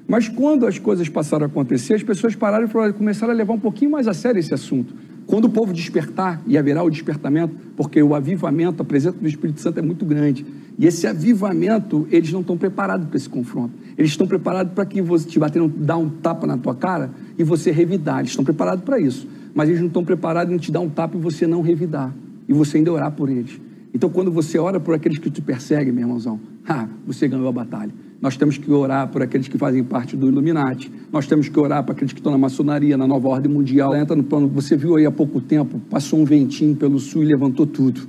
Mas quando as coisas passaram a acontecer, as pessoas pararam e falaram, começaram a levar um pouquinho mais a sério esse assunto. Quando o povo despertar, e haverá o despertamento, porque o avivamento, a presença do Espírito Santo é muito grande. E esse avivamento, eles não estão preparados para esse confronto. Eles estão preparados para que você te bater, dar um tapa na tua cara e você revidar. Eles estão preparados para isso. Mas eles não estão preparados em te dar um tapa e você não revidar. E você ainda orar por eles. Então, quando você ora por aqueles que te perseguem, meu irmãozão, ah, você ganhou a batalha. Nós temos que orar por aqueles que fazem parte do Illuminati. Nós temos que orar para aqueles que estão na maçonaria, na nova ordem mundial. Entra no plano. Você viu aí há pouco tempo, passou um ventinho pelo sul e levantou tudo.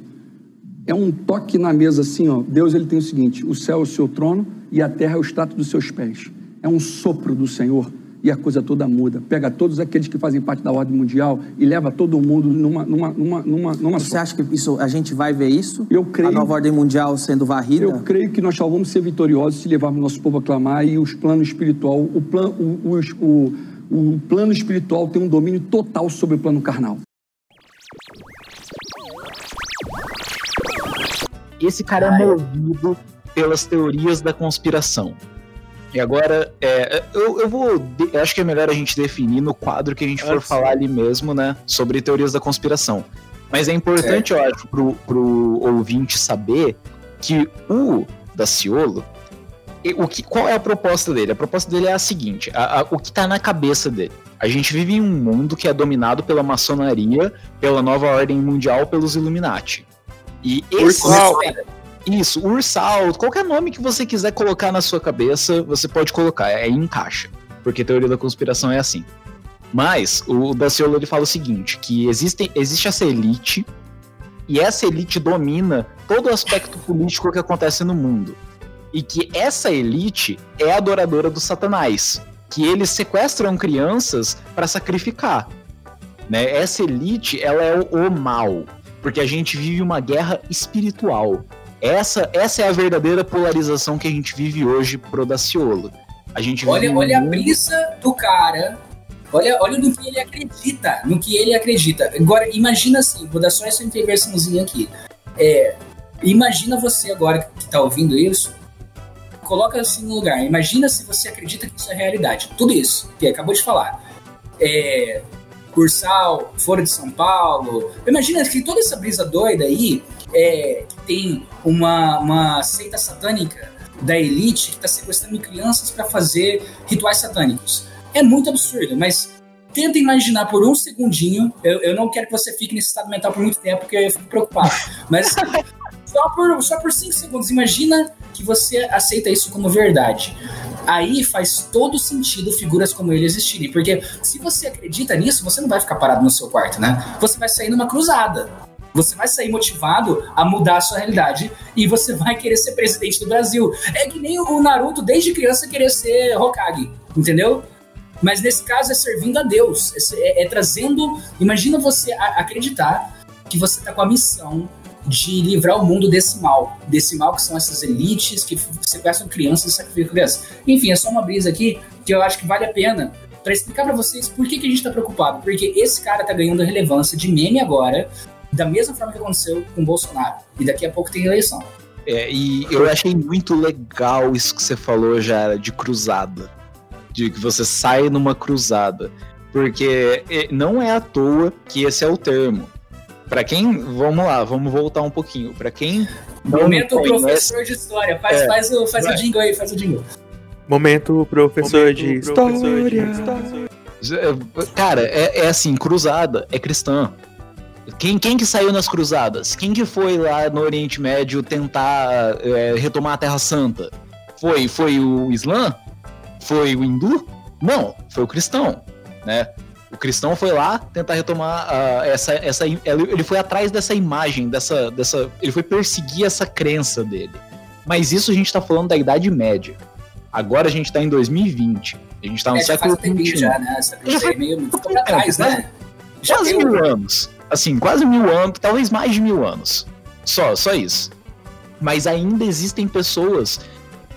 É um toque na mesa assim, ó. Deus ele tem o seguinte: o céu é o seu trono e a terra é o status dos seus pés. É um sopro do Senhor e a coisa toda muda. Pega todos aqueles que fazem parte da ordem mundial e leva todo mundo numa numa numa numa, numa Você só. acha que isso a gente vai ver isso? Eu creio. A nova ordem mundial sendo varrida? Eu creio que nós só vamos ser vitoriosos se levarmos nosso povo a clamar e os planos espiritual, o plano o, o, o, o plano espiritual tem um domínio total sobre o plano carnal. Esse cara é movido pelas teorias da conspiração. E agora, é, eu, eu vou. Eu acho que é melhor a gente definir no quadro que a gente for falar ali mesmo, né? Sobre teorias da conspiração. Mas é importante, é. eu acho, pro, pro ouvinte saber que o Daciolo. O que, qual é a proposta dele? A proposta dele é a seguinte: a, a, o que está na cabeça dele. A gente vive em um mundo que é dominado pela maçonaria, pela nova ordem mundial, pelos Illuminati. E esse. Isso, ursal, qualquer nome que você quiser colocar na sua cabeça, você pode colocar, é encaixa. Porque teoria da conspiração é assim. Mas o Daciolo ele fala o seguinte, que existe, existe essa elite e essa elite domina todo o aspecto político que acontece no mundo. E que essa elite é adoradora do Satanás, que eles sequestram crianças para sacrificar. Né? Essa elite, ela é o, o mal, porque a gente vive uma guerra espiritual. Essa, essa é a verdadeira polarização que a gente vive hoje pro Daciolo. A gente olha, olha a brisa do cara. Olha, olha no que ele acredita. No que ele acredita. Agora, imagina assim, vou dar só essa intervençãozinha aqui. É, imagina você agora que tá ouvindo isso. Coloca assim no lugar. Imagina se você acredita que isso é realidade. Tudo isso que acabou de falar. É, Cursal, Fora de São Paulo. Imagina que toda essa brisa doida aí é, que tem uma, uma seita satânica da elite que está sequestrando crianças para fazer rituais satânicos. É muito absurdo, mas tenta imaginar por um segundinho. Eu, eu não quero que você fique nesse estado mental por muito tempo, porque eu fico preocupado. Mas só por, só por cinco segundos, imagina que você aceita isso como verdade. Aí faz todo sentido figuras como ele existirem. Porque se você acredita nisso, você não vai ficar parado no seu quarto, né? Você vai sair numa cruzada. Você vai sair motivado a mudar a sua realidade e você vai querer ser presidente do Brasil. É que nem o Naruto, desde criança, querer ser Hokage, entendeu? Mas nesse caso é servindo a Deus, é, é trazendo. Imagina você acreditar que você está com a missão de livrar o mundo desse mal. Desse mal que são essas elites que sequestram crianças e sacrificam crianças. Enfim, é só uma brisa aqui que eu acho que vale a pena para explicar para vocês por que, que a gente está preocupado. Porque esse cara tá ganhando relevância de meme agora, da mesma forma que aconteceu com o Bolsonaro. E daqui a pouco tem eleição. É, e eu achei muito legal isso que você falou já de cruzada. De que você sai numa cruzada. Porque é, não é à toa que esse é o termo. Para quem, vamos lá, vamos voltar um pouquinho. Para quem Momento conhece, professor de história. Faz, é, faz, o, faz o jingle aí, faz o jingle. Momento professor, Momento, de, professor história. de história. Cara, é, é assim, cruzada é cristã. Quem, quem que saiu nas cruzadas? Quem que foi lá no Oriente Médio tentar é, retomar a Terra Santa? Foi, foi o Islã? Foi o hindu? Não, foi o cristão, né? O cristão foi lá tentar retomar uh, essa, essa. Ele foi atrás dessa imagem, dessa, dessa. Ele foi perseguir essa crença dele. Mas isso a gente tá falando da Idade Média. Agora a gente tá em 2020. A gente tá no é, século XXI. Já, né? Essa já foi meio muito pra trás, né? Já quase mil anos. Assim, quase mil anos, talvez mais de mil anos. Só, só isso. Mas ainda existem pessoas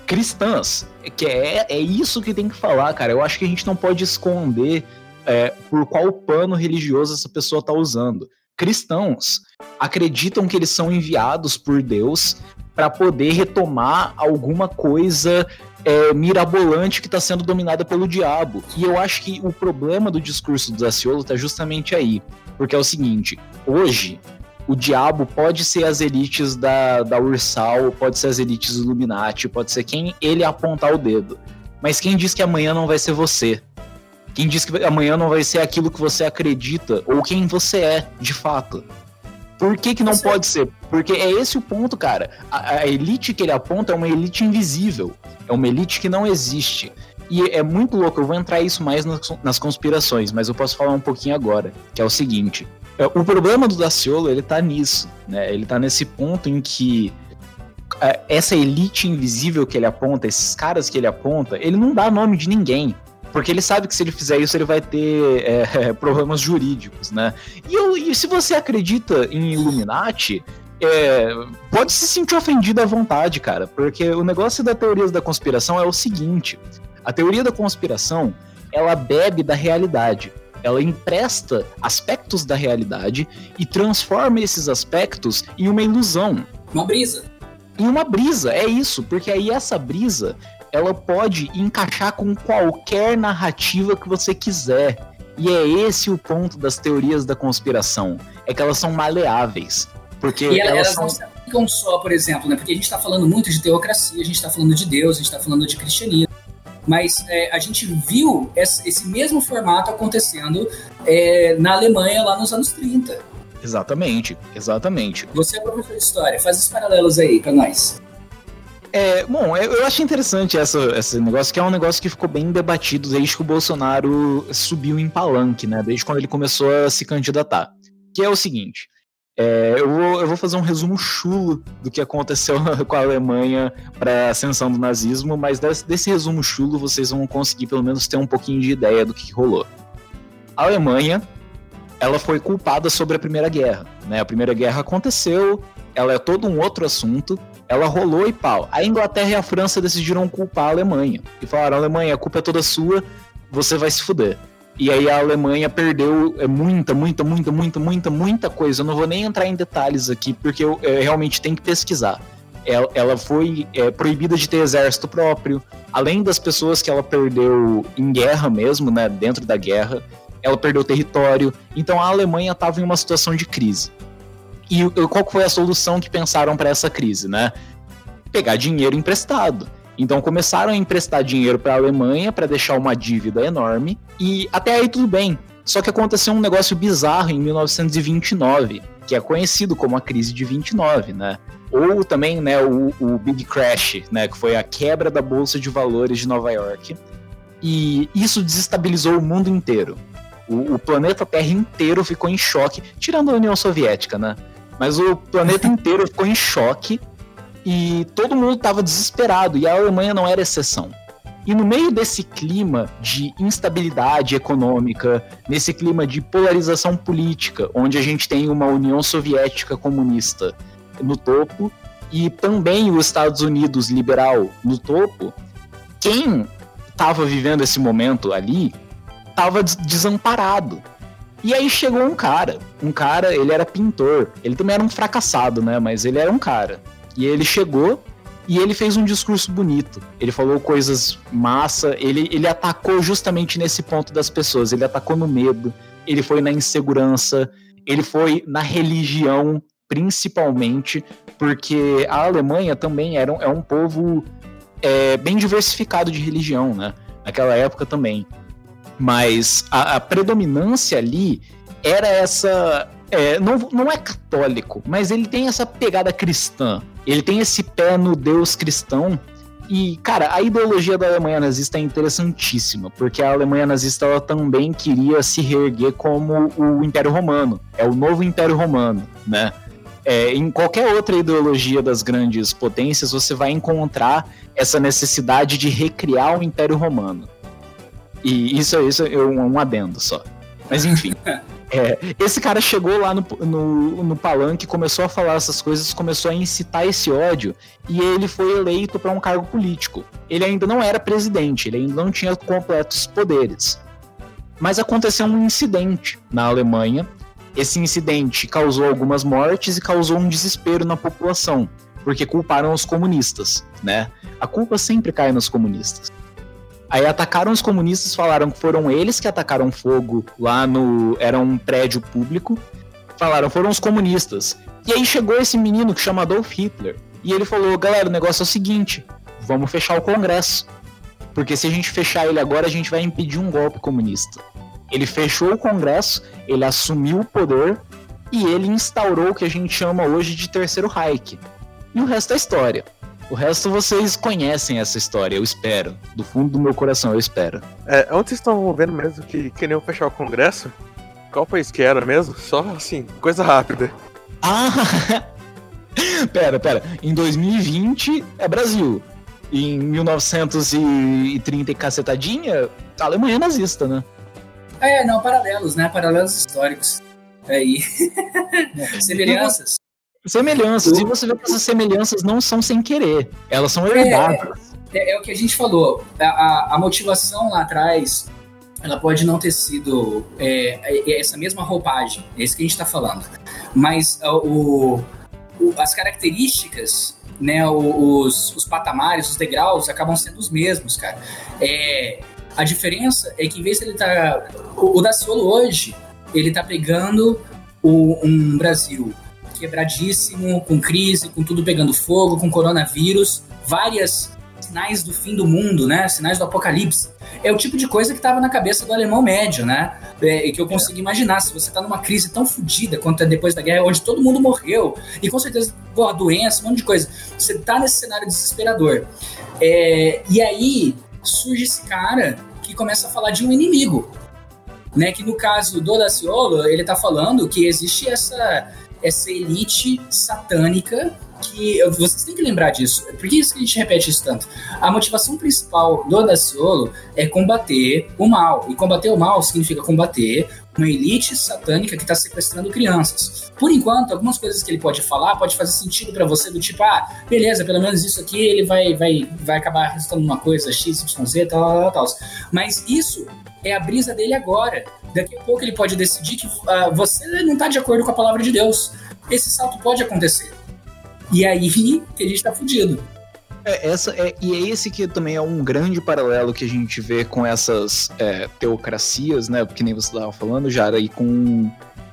cristãs, que é, é isso que tem que falar, cara. Eu acho que a gente não pode esconder é, por qual pano religioso essa pessoa está usando. Cristãos acreditam que eles são enviados por Deus para poder retomar alguma coisa é, mirabolante que está sendo dominada pelo diabo. E eu acho que o problema do discurso do Daciolo está justamente aí. Porque é o seguinte: hoje, o diabo pode ser as elites da, da Ursal, pode ser as elites Illuminati, pode ser quem ele apontar o dedo. Mas quem diz que amanhã não vai ser você? Quem diz que amanhã não vai ser aquilo que você acredita ou quem você é, de fato? Por que, que não você... pode ser? Porque é esse o ponto, cara. A, a, elite que ele aponta é uma elite invisível. É uma elite que não existe. E é muito louco, eu vou entrar isso mais nas, nas conspirações, mas eu posso falar um pouquinho agora, que é o seguinte. É, o problema do Daciolo, ele tá nisso, né? Ele tá nesse ponto em que é, essa elite invisível que ele aponta, esses caras que ele aponta, ele não dá nome de ninguém. Porque ele sabe que se ele fizer isso, ele vai ter é, problemas jurídicos, né? E, eu, e, se você acredita em Illuminati, é, pode se sentir ofendido à vontade, cara. Porque o negócio da teoria da conspiração é o seguinte: a teoria da conspiração ela bebe da realidade. Ela empresta aspectos da realidade e transforma esses aspectos em uma ilusão. Uma brisa. Em uma brisa, é isso, porque aí essa brisa ela pode encaixar com qualquer narrativa que você quiser. E é esse o ponto das teorias da conspiração, é que elas são maleáveis. Porque e elas, elas são... não se aplicam só, por exemplo, né? Porque a gente está falando muito de teocracia, a gente está falando de Deus, a gente está falando de cristianismo. Mas é, a gente viu esse, esse mesmo formato acontecendo é, na Alemanha lá nos anos 30. Exatamente, exatamente. Você é professor de história, faz os paralelos aí para nós. É, bom, eu acho interessante essa, esse negócio, que é um negócio que ficou bem debatido desde que o Bolsonaro subiu em palanque, né? Desde quando ele começou a se candidatar. Que é o seguinte: é, eu, vou, eu vou fazer um resumo chulo do que aconteceu com a Alemanha para a ascensão do nazismo, mas desse, desse, resumo chulo vocês vão conseguir pelo menos ter um pouquinho de ideia do que, que rolou. A Alemanha, ela foi culpada sobre a Primeira Guerra. Né? A Primeira Guerra aconteceu, ela é todo um outro assunto, ela rolou e pau. A Inglaterra e a França decidiram culpar a Alemanha. E falaram: Alemanha, a culpa é toda sua, você vai se fuder. E aí a Alemanha perdeu é, muita, muita, muita, muita, muita, muita coisa. Eu não vou nem entrar em detalhes aqui, porque eu, eu realmente tenho que pesquisar. Ela, ela foi é, proibida de ter exército próprio. Além das pessoas que ela perdeu em guerra mesmo, né, dentro da guerra, ela perdeu território. Então a Alemanha estava em uma situação de crise. E qual foi a solução que pensaram para essa crise, né? Pegar dinheiro emprestado. Então começaram a emprestar dinheiro para a Alemanha para deixar uma dívida enorme e até aí tudo bem. Só que aconteceu um negócio bizarro em 1929, que é conhecido como a crise de 29, né? Ou também, né, o, o Big Crash, né, que foi a quebra da bolsa de valores de Nova York. E isso desestabilizou o mundo inteiro. O, o planeta Terra inteiro ficou em choque, tirando a União Soviética, né? Mas o planeta inteiro ficou em choque e todo mundo estava desesperado e a Alemanha não era exceção. E no meio desse clima de instabilidade econômica, nesse clima de polarização política, onde a gente tem uma União Soviética comunista no topo e também os Estados Unidos liberal no topo, quem estava vivendo esse momento ali estava desamparado. E aí chegou um cara, um cara, ele era pintor, ele também era um fracassado, né? Mas ele era um cara. E ele chegou e ele fez um discurso bonito. Ele falou coisas massa, ele, ele atacou justamente nesse ponto das pessoas, ele atacou no medo, ele foi na insegurança, ele foi na religião, principalmente, porque a Alemanha também era, é um povo é, bem diversificado de religião, né? Naquela época também. Mas a, a predominância ali era essa. É, não, não é católico, mas ele tem essa pegada cristã. Ele tem esse pé no Deus cristão. E, cara, a ideologia da Alemanha nazista é interessantíssima, porque a Alemanha nazista ela também queria se reerguer como o Império Romano. É o novo Império Romano, né? É, em qualquer outra ideologia das grandes potências, você vai encontrar essa necessidade de recriar o Império Romano. E isso, isso é um, um adendo só. Mas enfim. É, esse cara chegou lá no, no, no palanque, começou a falar essas coisas, começou a incitar esse ódio e ele foi eleito para um cargo político. Ele ainda não era presidente, ele ainda não tinha completos poderes. Mas aconteceu um incidente na Alemanha. Esse incidente causou algumas mortes e causou um desespero na população, porque culparam os comunistas, né? A culpa sempre cai nos comunistas. Aí atacaram os comunistas, falaram que foram eles que atacaram fogo lá no. Era um prédio público. Falaram, foram os comunistas. E aí chegou esse menino que chama Adolf Hitler. E ele falou: galera, o negócio é o seguinte: vamos fechar o Congresso. Porque se a gente fechar ele agora, a gente vai impedir um golpe comunista. Ele fechou o Congresso, ele assumiu o poder e ele instaurou o que a gente chama hoje de Terceiro Reich. E o resto é história. O resto vocês conhecem essa história, eu espero. Do fundo do meu coração, eu espero. É, onde vocês estão vendo mesmo que queriam fechar o Congresso? Qual país que era mesmo? Só assim, coisa rápida. Ah! pera, pera. Em 2020 é Brasil. Em 1930 e cacetadinha, a Alemanha é nazista, né? É, não, paralelos, né? Paralelos históricos. Aí. Semelhanças. Semelhanças. E você vê que essas semelhanças não são sem querer. Elas são herdadas. É, é, é o que a gente falou. A, a, a, motivação lá atrás, ela pode não ter sido é, é essa mesma roupagem. É isso que a gente está falando. Mas o, o, as características, né, os, os patamares, os degraus, acabam sendo os mesmos, cara. É, a diferença é que em vez de ele tá... O, o Daciolo hoje, ele tá pegando o, um Brasil quebradíssimo, com crise, com tudo pegando fogo, com coronavírus, várias sinais do fim do mundo, né? Sinais do apocalipse. É o tipo de coisa que estava na cabeça do alemão médio, né? É, que eu consigo imaginar. Se você está numa crise tão fodida quanto é depois da guerra, onde todo mundo morreu, e com certeza, pô, doença, um monte de coisa. Você está nesse cenário desesperador. É, e aí surge esse cara que começa a falar de um inimigo. Né, que no caso do Daciolo, ele está falando que existe essa essa elite satânica que vocês têm que lembrar disso. Por que isso que a gente repete isso tanto? A motivação principal do Daciolo é combater o mal. E combater o mal significa combater uma elite satânica que está sequestrando crianças. Por enquanto, algumas coisas que ele pode falar pode fazer sentido para você do tipo, ah, beleza, pelo menos isso aqui ele vai, vai, vai acabar resultando numa coisa X, Y, Z, tal, tal, tal. Mas isso é a brisa dele agora. Daqui a pouco ele pode decidir que uh, você não está de acordo com a palavra de Deus. Esse salto pode acontecer. E aí gente está fudido. É, essa é, e é esse que também é um grande paralelo que a gente vê com essas é, teocracias, né? Porque nem você estava falando, Jara, e com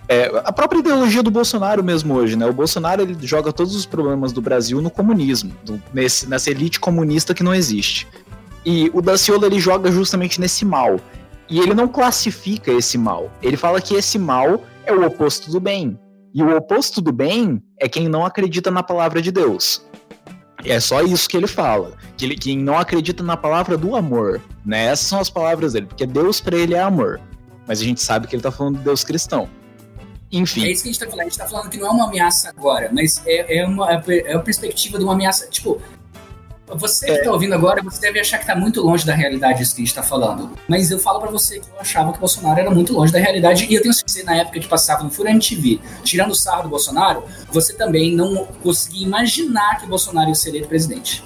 é, a própria ideologia do Bolsonaro mesmo hoje, né? O Bolsonaro ele joga todos os problemas do Brasil no comunismo, do, nesse, nessa elite comunista que não existe. E o Daciolo ele joga justamente nesse mal. E ele não classifica esse mal. Ele fala que esse mal é o oposto do bem. E o oposto do bem é quem não acredita na palavra de Deus. É só isso que ele fala. Que ele, quem não acredita na palavra do amor. Né? Essas são as palavras dele. Porque Deus para ele é amor. Mas a gente sabe que ele tá falando de Deus cristão. Enfim. É isso que a gente tá falando. A gente tá falando que não é uma ameaça agora, mas é, é, uma, é a perspectiva de uma ameaça. Tipo, você que está ouvindo agora, você deve achar que está muito longe da realidade isso que a gente está falando. Mas eu falo para você que eu achava que o Bolsonaro era muito longe da realidade. E eu tenho certeza na época que passava no Furante TV, tirando o sarro do Bolsonaro, você também não conseguia imaginar que o Bolsonaro ia ser eleito presidente.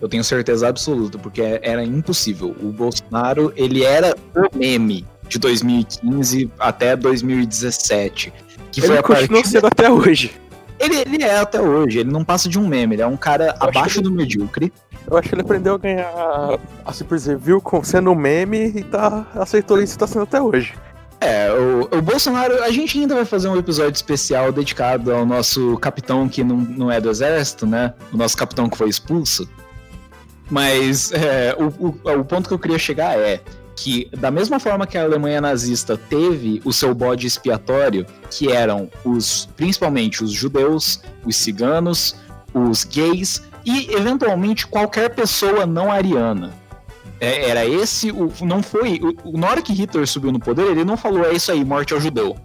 Eu tenho certeza absoluta, porque era impossível. O Bolsonaro, ele era o meme de 2015 até 2017. Que ele foi a continua partir... sendo até hoje. Ele, ele é até hoje, ele não passa de um meme, ele é um cara eu abaixo do medíocre. Eu acho que ele aprendeu a ganhar, dizer, viu com sendo um meme e tá, aceitou isso e tá sendo até hoje. É, o, o, Bolsonaro, a gente ainda vai fazer um episódio especial dedicado ao nosso capitão que não, não é do exército, né? O nosso capitão que foi expulso. Mas é, o, o, o ponto que eu queria chegar é: que da mesma forma que a Alemanha nazista teve o seu bode expiatório, que eram os principalmente os judeus, os ciganos, os gays e eventualmente qualquer pessoa não ariana. É, era esse o não foi o, na hora que Hitler subiu no poder, ele não falou é isso aí, morte ao judeu.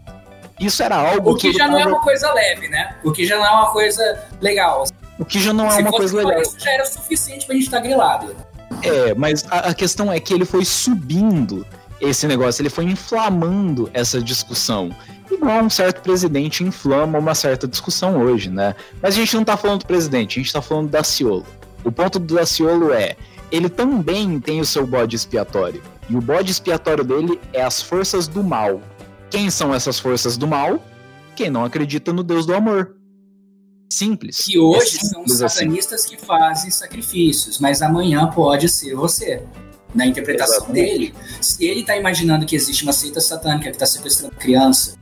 Isso era algo o que, que já não é uma coisa leve, né? O que já não é uma coisa legal. O que já não é Se uma coisa legal. Isso já era o suficiente pra gente estar tá grilado. É, mas a, a questão é que ele foi subindo esse negócio, ele foi inflamando essa discussão. Igual um certo presidente inflama uma certa discussão hoje, né? Mas a gente não tá falando do presidente, a gente tá falando do Daciolo. O ponto do Daciolo é, ele também tem o seu bode expiatório. E o bode expiatório dele é as forças do mal. Quem são essas forças do mal? Quem não acredita no Deus do amor. Simples. Que hoje é são os assim. satanistas assim. que fazem sacrifícios, mas amanhã pode ser você. Na interpretação Exatamente. dele. Se ele está imaginando que existe uma seita satânica que está sequestrando criança,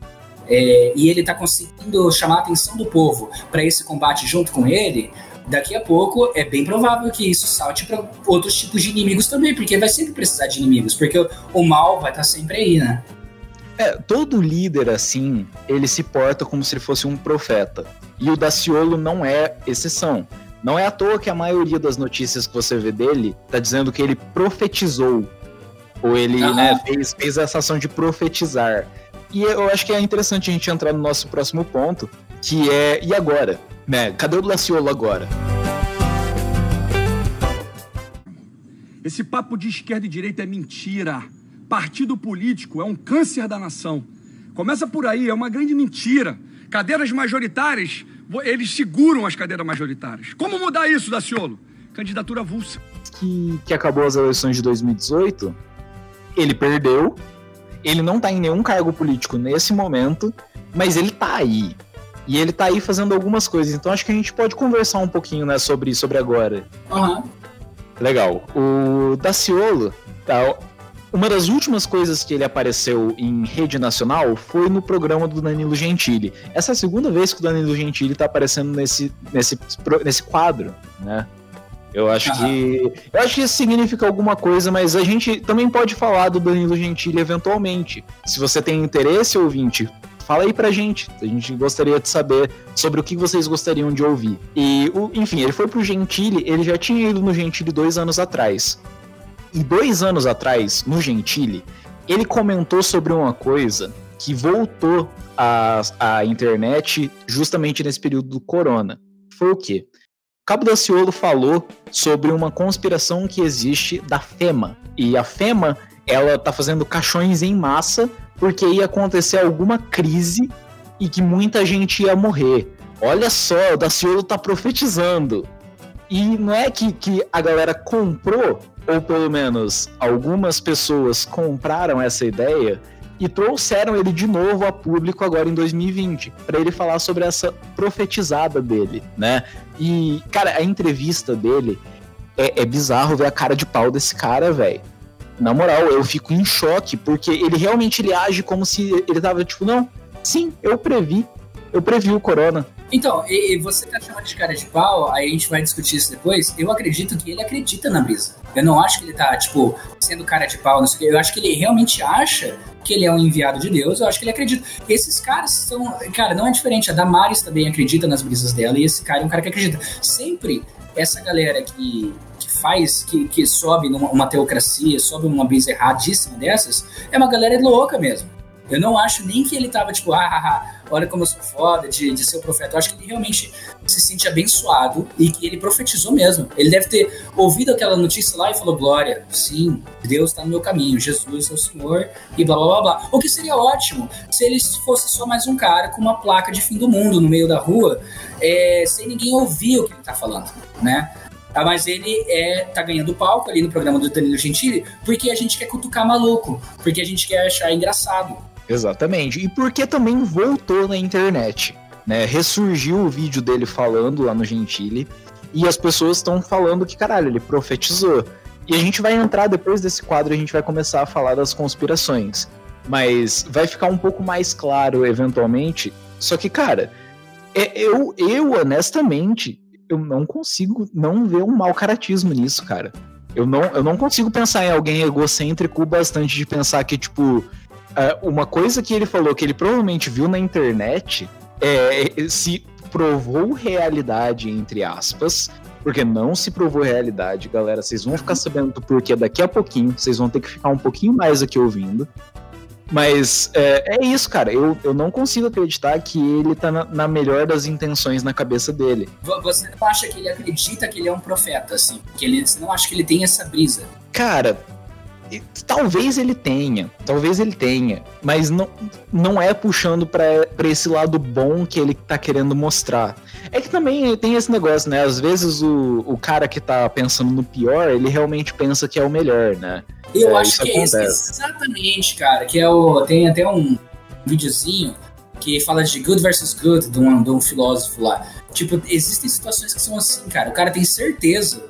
é, e ele está conseguindo chamar a atenção do povo para esse combate junto com ele, daqui a pouco é bem provável que isso salte para outros tipos de inimigos também, porque vai sempre precisar de inimigos, porque o, o mal vai estar tá sempre aí, né? É, todo líder assim, ele se porta como se ele fosse um profeta. E o Daciolo não é exceção. Não é à toa que a maioria das notícias que você vê dele tá dizendo que ele profetizou. Ou ele uhum. né, fez, fez essa ação de profetizar. E eu acho que é interessante a gente entrar no nosso próximo ponto, que é e agora? Né? Cadê o Daciolo agora? Esse papo de esquerda e direita é mentira. Partido político é um câncer da nação. Começa por aí, é uma grande mentira. Cadeiras majoritárias, eles seguram as cadeiras majoritárias. Como mudar isso, Daciolo? Candidatura avulsa. Que, que acabou as eleições de 2018, ele perdeu, ele não tá em nenhum cargo político nesse momento, mas ele tá aí. E ele tá aí fazendo algumas coisas. Então acho que a gente pode conversar um pouquinho, né, sobre, sobre agora. Uhum. Legal. O Daciolo, tá, uma das últimas coisas que ele apareceu em rede nacional foi no programa do Danilo Gentili. Essa é a segunda vez que o Danilo Gentili está aparecendo nesse, nesse, nesse quadro, né? Eu acho que. Eu acho que isso significa alguma coisa, mas a gente também pode falar do Danilo Gentili eventualmente. Se você tem interesse, ouvinte, fala aí pra gente. A gente gostaria de saber sobre o que vocês gostariam de ouvir. E, enfim, ele foi pro Gentili, ele já tinha ido no Gentili dois anos atrás. E dois anos atrás, no Gentili, ele comentou sobre uma coisa que voltou à, à internet justamente nesse período do corona. Foi o quê? Cabo Daciolo falou sobre uma conspiração que existe da FEMA. E a FEMA, ela tá fazendo caixões em massa porque ia acontecer alguma crise e que muita gente ia morrer. Olha só, o Daciolo tá profetizando. E não é que, que a galera comprou ou pelo menos algumas pessoas compraram essa ideia e trouxeram ele de novo a público agora em 2020, para ele falar sobre essa profetizada dele, né? E, cara, a entrevista dele é, é bizarro ver a cara de pau desse cara, velho. Na moral, eu fico em choque, porque ele realmente ele age como se ele tava tipo, não, sim, eu previ, eu previ o corona. Então, e, você tá chamando de cara de pau, aí a gente vai discutir isso depois. Eu acredito que ele acredita na brisa. Eu não acho que ele tá, tipo, sendo cara de pau, não sei o quê. Eu acho que ele realmente acha que ele é um enviado de Deus. Eu acho que ele acredita. Esses caras são. Cara, não é diferente. A Damares também acredita nas brisas dela e esse cara é um cara que acredita. Sempre essa galera que, que faz, que, que sobe numa teocracia, sobe numa brisa erradíssima dessas, é uma galera louca mesmo. Eu não acho nem que ele tava tipo, ah, ah, ah olha como eu sou foda de, de ser o profeta. Eu acho que ele realmente se sente abençoado e que ele profetizou mesmo. Ele deve ter ouvido aquela notícia lá e falou: Glória, sim, Deus está no meu caminho, Jesus é o Senhor e blá blá blá blá. O que seria ótimo se ele fosse só mais um cara com uma placa de fim do mundo no meio da rua, é, sem ninguém ouvir o que ele está falando, né? Ah, mas ele é, tá ganhando palco ali no programa do Danilo Gentili porque a gente quer cutucar maluco, porque a gente quer achar engraçado. Exatamente. E porque também voltou na internet. Né? Ressurgiu o vídeo dele falando lá no Gentile. E as pessoas estão falando que, caralho, ele profetizou. E a gente vai entrar depois desse quadro, a gente vai começar a falar das conspirações. Mas vai ficar um pouco mais claro, eventualmente. Só que, cara, é, eu, eu honestamente, eu não consigo não ver um mau caratismo nisso, cara. Eu não, eu não consigo pensar em alguém egocêntrico bastante de pensar que, tipo, é, uma coisa que ele falou que ele provavelmente viu na internet é, se provou realidade, entre aspas, porque não se provou realidade, galera. Vocês vão ficar sabendo do porquê daqui a pouquinho. Vocês vão ter que ficar um pouquinho mais aqui ouvindo. Mas é, é isso, cara. Eu, eu não consigo acreditar que ele tá na, na, melhor das intenções na cabeça dele. Você não acha que ele acredita que ele é um profeta, assim? Que ele, você não acha que ele tem essa brisa? Cara, talvez ele tenha, talvez ele tenha, mas não, não é puxando para esse lado bom que ele tá querendo mostrar. É que também tem esse negócio, né? Às vezes o, o cara que tá pensando no pior, ele realmente pensa que é o melhor, né? Eu é, acho que acontece. é isso, exatamente, cara. Que é o. Tem até um videozinho que fala de good versus good de um, de um filósofo lá. Tipo, existem situações que são assim, cara. O cara tem certeza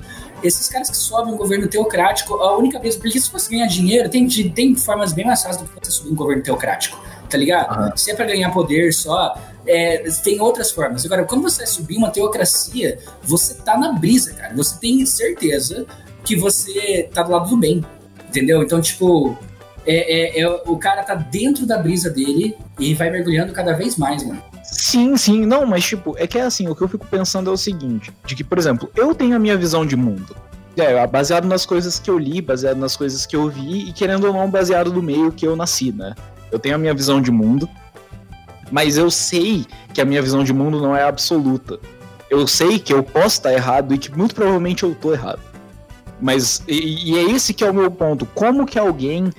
esses caras que sobem um governo teocrático, a única vez. Porque se você ganhar dinheiro, tem, tem formas bem mais fáceis do que você subir um governo teocrático, tá ligado? Uhum. Se é pra ganhar poder só, é, tem outras formas. Agora, quando você subir uma teocracia, você tá na brisa, cara. Você tem certeza que você tá do lado do bem, entendeu? Então, tipo, é, é, é, o cara tá dentro da brisa dele e vai mergulhando cada vez mais, mano. Sim, sim, não, mas tipo, é que é assim, o que eu fico pensando é o seguinte, de que, por exemplo, eu tenho a minha visão de mundo. É, baseado nas coisas que eu li, baseado nas coisas que eu vi, e querendo ou não, baseado no meio que eu nasci, né? Eu tenho a minha visão de mundo, mas eu sei que a minha visão de mundo não é absoluta. Eu sei que eu posso estar errado e que muito provavelmente eu tô errado. Mas, e, e é esse que é o meu ponto. Como que alguém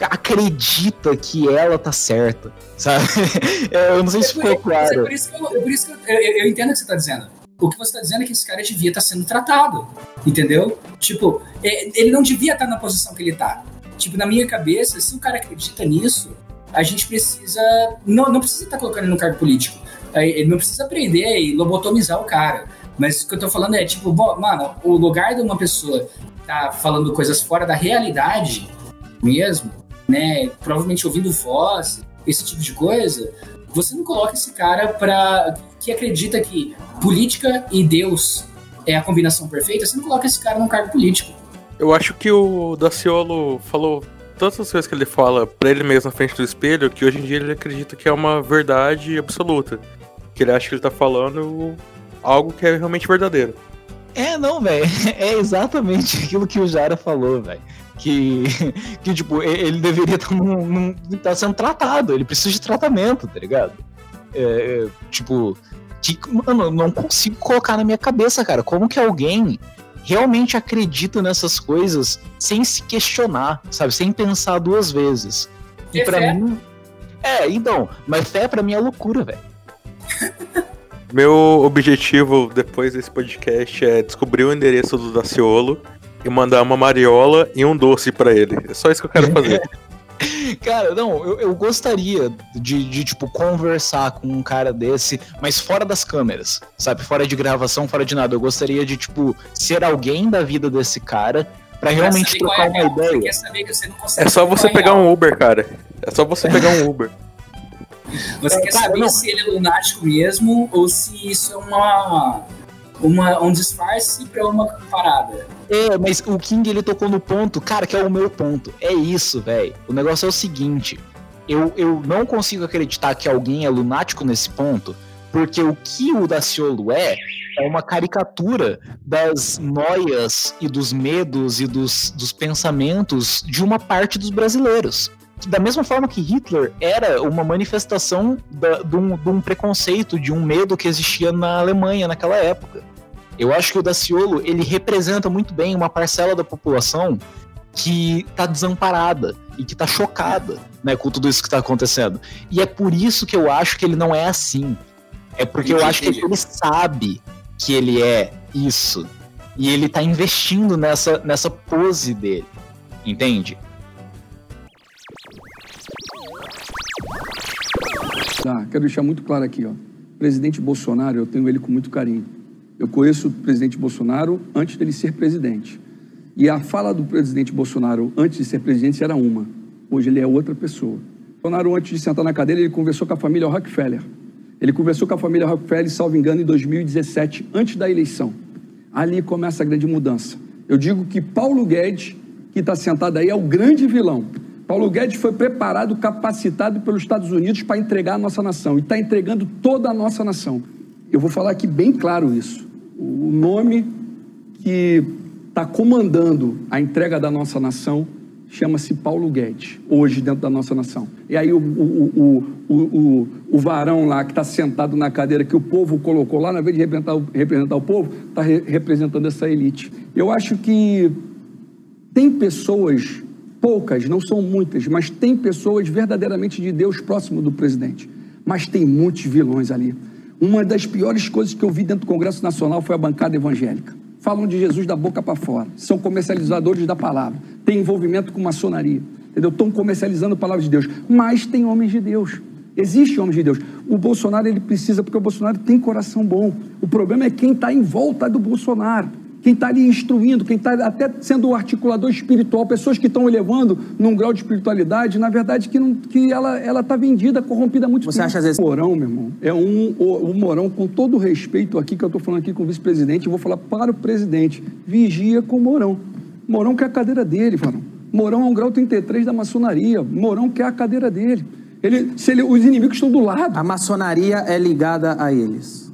acredita que ela tá certa, sabe? É, eu não sei se ficou claro. É por isso que, eu, é por isso que eu, eu, eu entendo o que você tá dizendo. O que você tá dizendo é que esse cara devia estar tá sendo tratado, entendeu? Tipo, ele não devia estar tá na posição que ele tá. Tipo, na minha cabeça, se o cara acredita nisso, a gente precisa. Não, não precisa estar tá colocando ele no cargo político. Ele não precisa aprender e lobotomizar o cara. Mas o que eu tô falando é, tipo, bom, mano, o lugar de uma pessoa tá falando coisas fora da realidade mesmo, né? Provavelmente ouvindo voz, esse tipo de coisa, você não coloca esse cara para que acredita que política e Deus é a combinação perfeita, você não coloca esse cara num cargo político. Eu acho que o Daciolo falou tantas coisas que ele fala para ele mesmo na frente do espelho que hoje em dia ele acredita que é uma verdade absoluta. Que ele acha que ele tá falando algo que é realmente verdadeiro. É, não, velho. É exatamente aquilo que o Jara falou, velho que, que tipo, ele deveria estar tá, tá sendo tratado, ele precisa de tratamento, tá ligado? É, é, tipo, que, mano, eu não consigo colocar na minha cabeça, cara, como que alguém realmente acredita nessas coisas sem se questionar, sabe? Sem pensar duas vezes. E, para mim. É, então, mas fé para mim é loucura, velho. Meu objetivo depois desse podcast é descobrir o endereço do Daciolo e mandar uma mariola e um doce para ele. É só isso que eu quero fazer. Cara, não, eu, eu gostaria de, de, tipo, conversar com um cara desse, mas fora das câmeras, sabe? Fora de gravação, fora de nada. Eu gostaria de, tipo, ser alguém da vida desse cara pra realmente trocar é uma ideia. é só você pegar um Uber, cara. É só você pegar um Uber. Você é, quer cara, saber não. se ele é lunático mesmo ou se isso é uma uma, um disfarce para uma parada. É, mas o King ele tocou no ponto, cara, que é o meu ponto. É isso, velho. O negócio é o seguinte: eu, eu não consigo acreditar que alguém é lunático nesse ponto, porque o que o Daciolo é é uma caricatura das noias e dos medos e dos, dos pensamentos de uma parte dos brasileiros da mesma forma que Hitler era uma manifestação da, de, um, de, um, preconceito, de um medo que existia na Alemanha naquela época. Eu acho que o Daciolo ele representa muito bem uma parcela da população que está desamparada e que está chocada né, com tudo isso que está acontecendo. E é por isso que eu acho que ele não é assim. É porque eu acho que ele sabe que ele é isso. E ele está investindo nessa, nessa pose dele. Entende? Tá, quero deixar muito claro aqui, ó. Presidente Bolsonaro, eu tenho ele com muito carinho. Eu conheço o presidente Bolsonaro antes dele ser presidente. E a fala do presidente Bolsonaro antes de ser presidente era uma. Hoje ele é outra pessoa. Bolsonaro, antes de sentar na cadeira, ele conversou com a família Rockefeller. Ele conversou com a família Rockefeller, salvo engano, em 2017, antes da eleição. Ali começa a grande mudança. Eu digo que Paulo Guedes, que está sentado aí, é o grande vilão. Paulo Guedes foi preparado, capacitado pelos Estados Unidos para entregar a nossa nação e está entregando toda a nossa nação. Eu vou falar aqui bem claro isso. O nome que está comandando a entrega da nossa nação chama-se Paulo Guedes, hoje dentro da nossa nação. E aí o, o, o, o, o varão lá que está sentado na cadeira que o povo colocou lá, na vez de representar, representar o povo, está re, representando essa elite. Eu acho que tem pessoas, poucas, não são muitas, mas tem pessoas verdadeiramente de Deus próximo do presidente. Mas tem muitos vilões ali. Uma das piores coisas que eu vi dentro do Congresso Nacional foi a bancada evangélica falam de Jesus da boca para fora, são comercializadores da palavra, têm envolvimento com maçonaria, entendeu? Estão comercializando a palavra de Deus, mas tem homens de Deus. Existem homens de Deus. O Bolsonaro ele precisa, porque o Bolsonaro tem coração bom. O problema é quem está em volta do Bolsonaro quem está ali instruindo, quem está até sendo o articulador espiritual, pessoas que estão elevando num grau de espiritualidade, na verdade, que, não, que ela está vendida, corrompida há muito Você tempo. acha às vezes... O Morão, meu irmão, é um, o, o Morão, com todo o respeito aqui, que eu estou falando aqui com o vice-presidente, vou falar para o presidente, vigia com o Morão. Morão quer a cadeira dele, Morão. Morão é um grau 33 da maçonaria, Morão quer a cadeira dele. Ele, se ele, os inimigos estão do lado. A maçonaria é ligada a eles.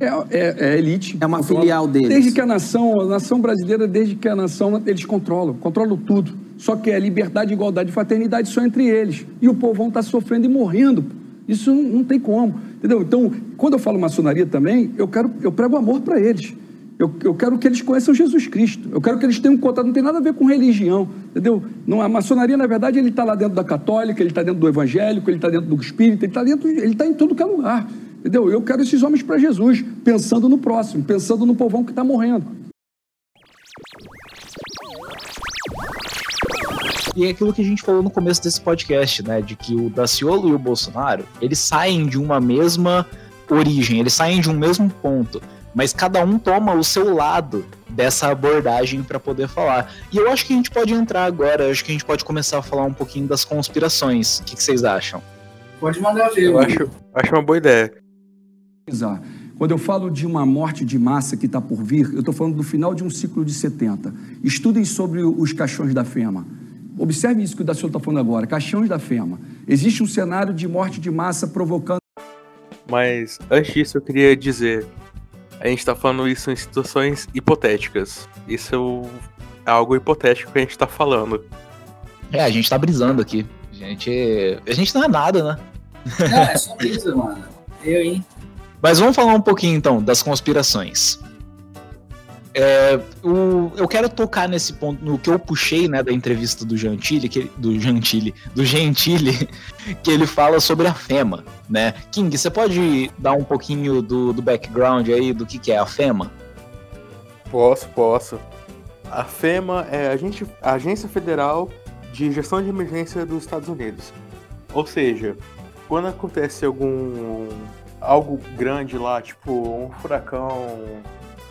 É, é, é, elite. É uma filial deles. Desde que a nação, a nação brasileira, desde que a nação, eles controlam, controlam tudo. Só que é liberdade, igualdade e fraternidade só entre eles. E o povão está sofrendo e morrendo. Isso não, tem como, entendeu? Então, quando eu falo maçonaria também, eu quero, eu prego amor para eles. Eu, eu quero que eles conheçam Jesus Cristo. Eu quero que eles tenham um contato, não tem nada a ver com religião, entendeu? Não, a maçonaria, na verdade, ele está lá dentro da católica, ele está dentro do evangélico, ele está dentro do espírita, ele está dentro, ele está em todo que é lugar. Entendeu? Eu quero esses homens para Jesus, pensando no próximo, pensando no povão que está morrendo. E é aquilo que a gente falou no começo desse podcast, né? De que o Daciolo e o Bolsonaro, eles saem de uma mesma origem, eles saem de um mesmo ponto, mas cada um toma o seu lado dessa abordagem para poder falar. E eu acho que a gente pode entrar agora, acho que a gente pode começar a falar um pouquinho das conspirações. O que, que vocês acham? Pode mandar ver. Eu acho, acho uma boa ideia. Quando eu falo de uma morte de massa que está por vir, eu estou falando do final de um ciclo de 70. Estudem sobre os caixões da FEMA. Observe isso que o Daciolo está falando agora, caixões da FEMA. Existe um cenário de morte de massa provocando... Mas, antes disso, eu queria dizer, a gente está falando isso em situações hipotéticas. Isso é algo hipotético que a gente está falando. É, a gente está brisando aqui. A gente, a gente não é nada, né? Não, é só brisa, mano. Eu, hein? Mas vamos falar um pouquinho então das conspirações. É, o, eu quero tocar nesse ponto, no que eu puxei né, da entrevista do Gentili, que, do Gentili, do Gentili, que ele fala sobre a FEMA, né? King, você pode dar um pouquinho do, do background aí do que, que é a FEMA? Posso, posso. A FEMA é a, Agência Federal de Gestão de Emergência dos Estados Unidos. Ou seja, quando acontece algum algo grande lá, tipo um furacão,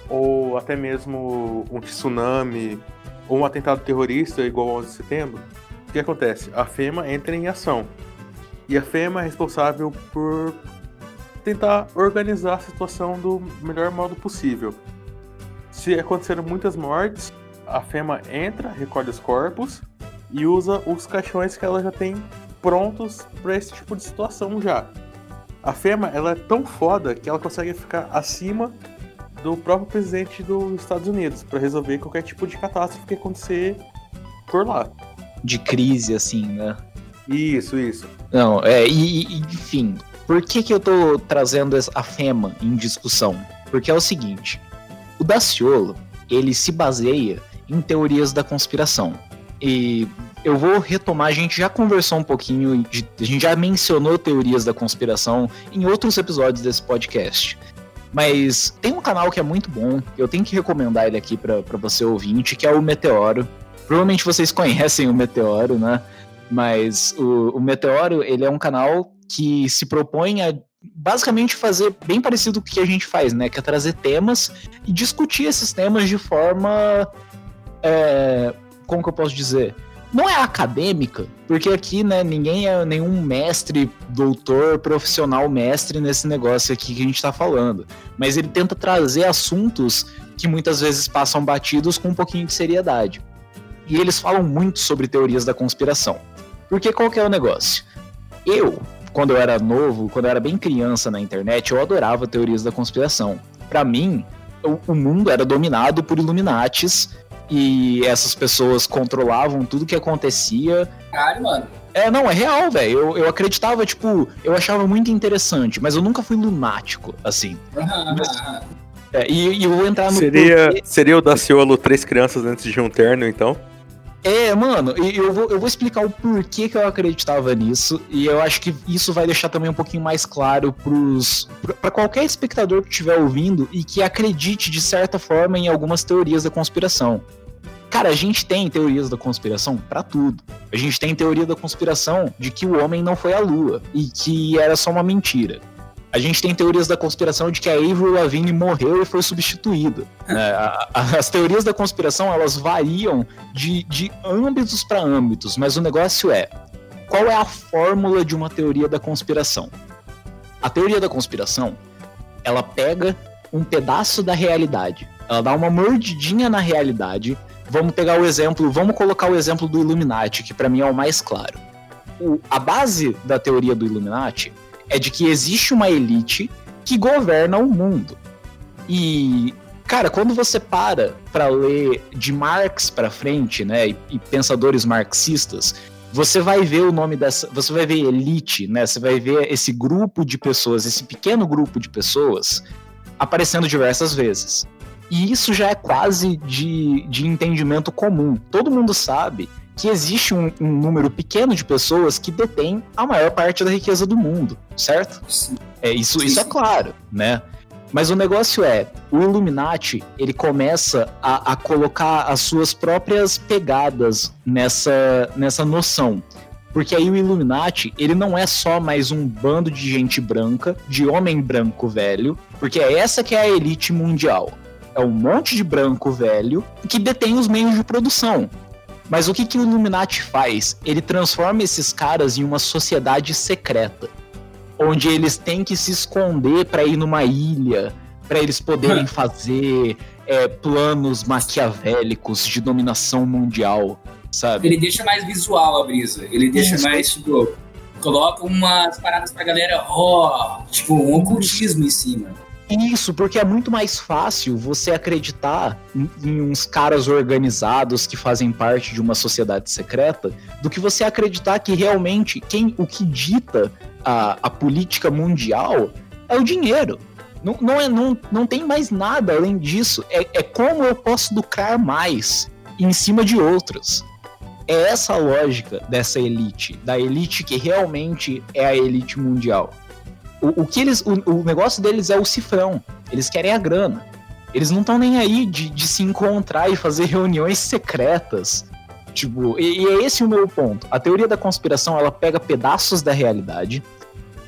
ou até mesmo um tsunami, ou um atentado terrorista igual ao 11 de setembro, o que acontece? A FEMA entra em ação. E a FEMA é responsável por tentar organizar a situação do melhor modo possível. Se acontecerem muitas mortes, a FEMA entra, recolhe os corpos e usa os caixões que ela já tem prontos para esse tipo de situação já. A FEMA ela é tão foda que ela consegue ficar acima do próprio presidente dos Estados Unidos para resolver qualquer tipo de catástrofe que acontecer por lá. De crise, assim, né? Isso, isso. Não, é, e, e enfim, por que, que eu tô trazendo a FEMA em discussão? Porque é o seguinte: o Daciolo ele se baseia em teorias da conspiração. E eu vou retomar, a gente já conversou um pouquinho, a gente já mencionou teorias da conspiração em outros episódios desse podcast. Mas tem um canal que é muito bom, eu tenho que recomendar ele aqui para você ouvinte, que é o Meteoro. Provavelmente vocês conhecem o Meteoro, né? Mas o, o Meteoro, ele é um canal que se propõe a basicamente fazer bem parecido com o que a gente faz, né? Que é trazer temas e discutir esses temas de forma. É, como que eu posso dizer? Não é acadêmica, porque aqui, né, ninguém é nenhum mestre, doutor, profissional mestre nesse negócio aqui que a gente tá falando. Mas ele tenta trazer assuntos que muitas vezes passam batidos com um pouquinho de seriedade. E eles falam muito sobre teorias da conspiração. Porque qual que é o negócio? Eu, quando eu era novo, quando eu era bem criança na internet, eu adorava teorias da conspiração. Para mim, o, mundo era dominado por Illuminates e essas pessoas controlavam tudo que acontecia. Caralho, mano. É, não, é real, velho. Eu, eu acreditava, tipo, eu achava muito interessante, mas eu nunca fui lunático, assim. Aham, É, e, e eu vou entrar no. Seria, porquê- seria o Daciolo três crianças antes de um terno, então? É, mano, eu vou, eu vou explicar o porquê que eu acreditava nisso, e eu acho que isso vai deixar também um pouquinho mais claro pros, pra qualquer espectador que estiver ouvindo e que acredite de certa forma em algumas teorias da conspiração. Cara, a gente tem teorias da conspiração pra tudo. A gente tem teoria da conspiração de que o homem não foi à lua e que era só uma mentira. A gente tem teorias da conspiração de que a Avril Lavigne morreu e foi substituída. né? A- a- As teorias da conspiração elas variam de, de âmbitos para âmbitos, mas o negócio é qual é a fórmula de uma teoria da conspiração? A teoria da conspiração ela pega um pedaço da realidade, ela dá uma mordidinha na realidade. Vamos pegar o exemplo, vamos colocar o exemplo do Illuminati, que para mim é o mais claro. O- a base da teoria do Illuminati é de que existe uma elite que governa o mundo. E, cara, quando você para para ler de Marx para frente, né, e, e pensadores marxistas, você vai ver o nome dessa, você vai ver elite, né? Você vai ver esse grupo de pessoas, esse pequeno grupo de pessoas aparecendo diversas vezes. E isso já é quase de, de entendimento comum. Todo mundo sabe que existe um, um número pequeno de pessoas que detém a maior parte da riqueza do mundo, certo? Sim. É, isso, Sim, isso é claro, né? Mas o negócio é, o Illuminati, ele começa a, a colocar as suas próprias pegadas nessa, nessa noção. Porque aí o Illuminati, ele não é só mais um bando de gente branca, de homem branco velho, porque é essa que é a elite mundial. É um monte de branco velho que detém os meios de produção. Mas o que, que o Illuminati faz? Ele transforma esses caras em uma sociedade secreta onde eles têm que se esconder para ir numa ilha, para eles poderem fazer é, planos maquiavélicos de dominação mundial, sabe? Ele deixa mais visual a brisa. Ele deixa Isso. mais, tipo, coloca umas paradas pra galera, ó, tipo, um ocultismo em cima. Isso, porque é muito mais fácil você acreditar em, em uns caras organizados que fazem parte de uma sociedade secreta do que você acreditar que realmente quem o que dita a, a política mundial é o dinheiro. Não, não, é, não, não tem mais nada além disso. É, é como eu posso lucrar mais em cima de outros. É essa a lógica dessa elite, da elite que realmente é a elite mundial. O, o que eles, o, o negócio deles é o cifrão. Eles querem a grana. Eles não estão nem aí de, de se encontrar e fazer reuniões secretas. Tipo, e, e é esse o meu ponto. A teoria da conspiração ela pega pedaços da realidade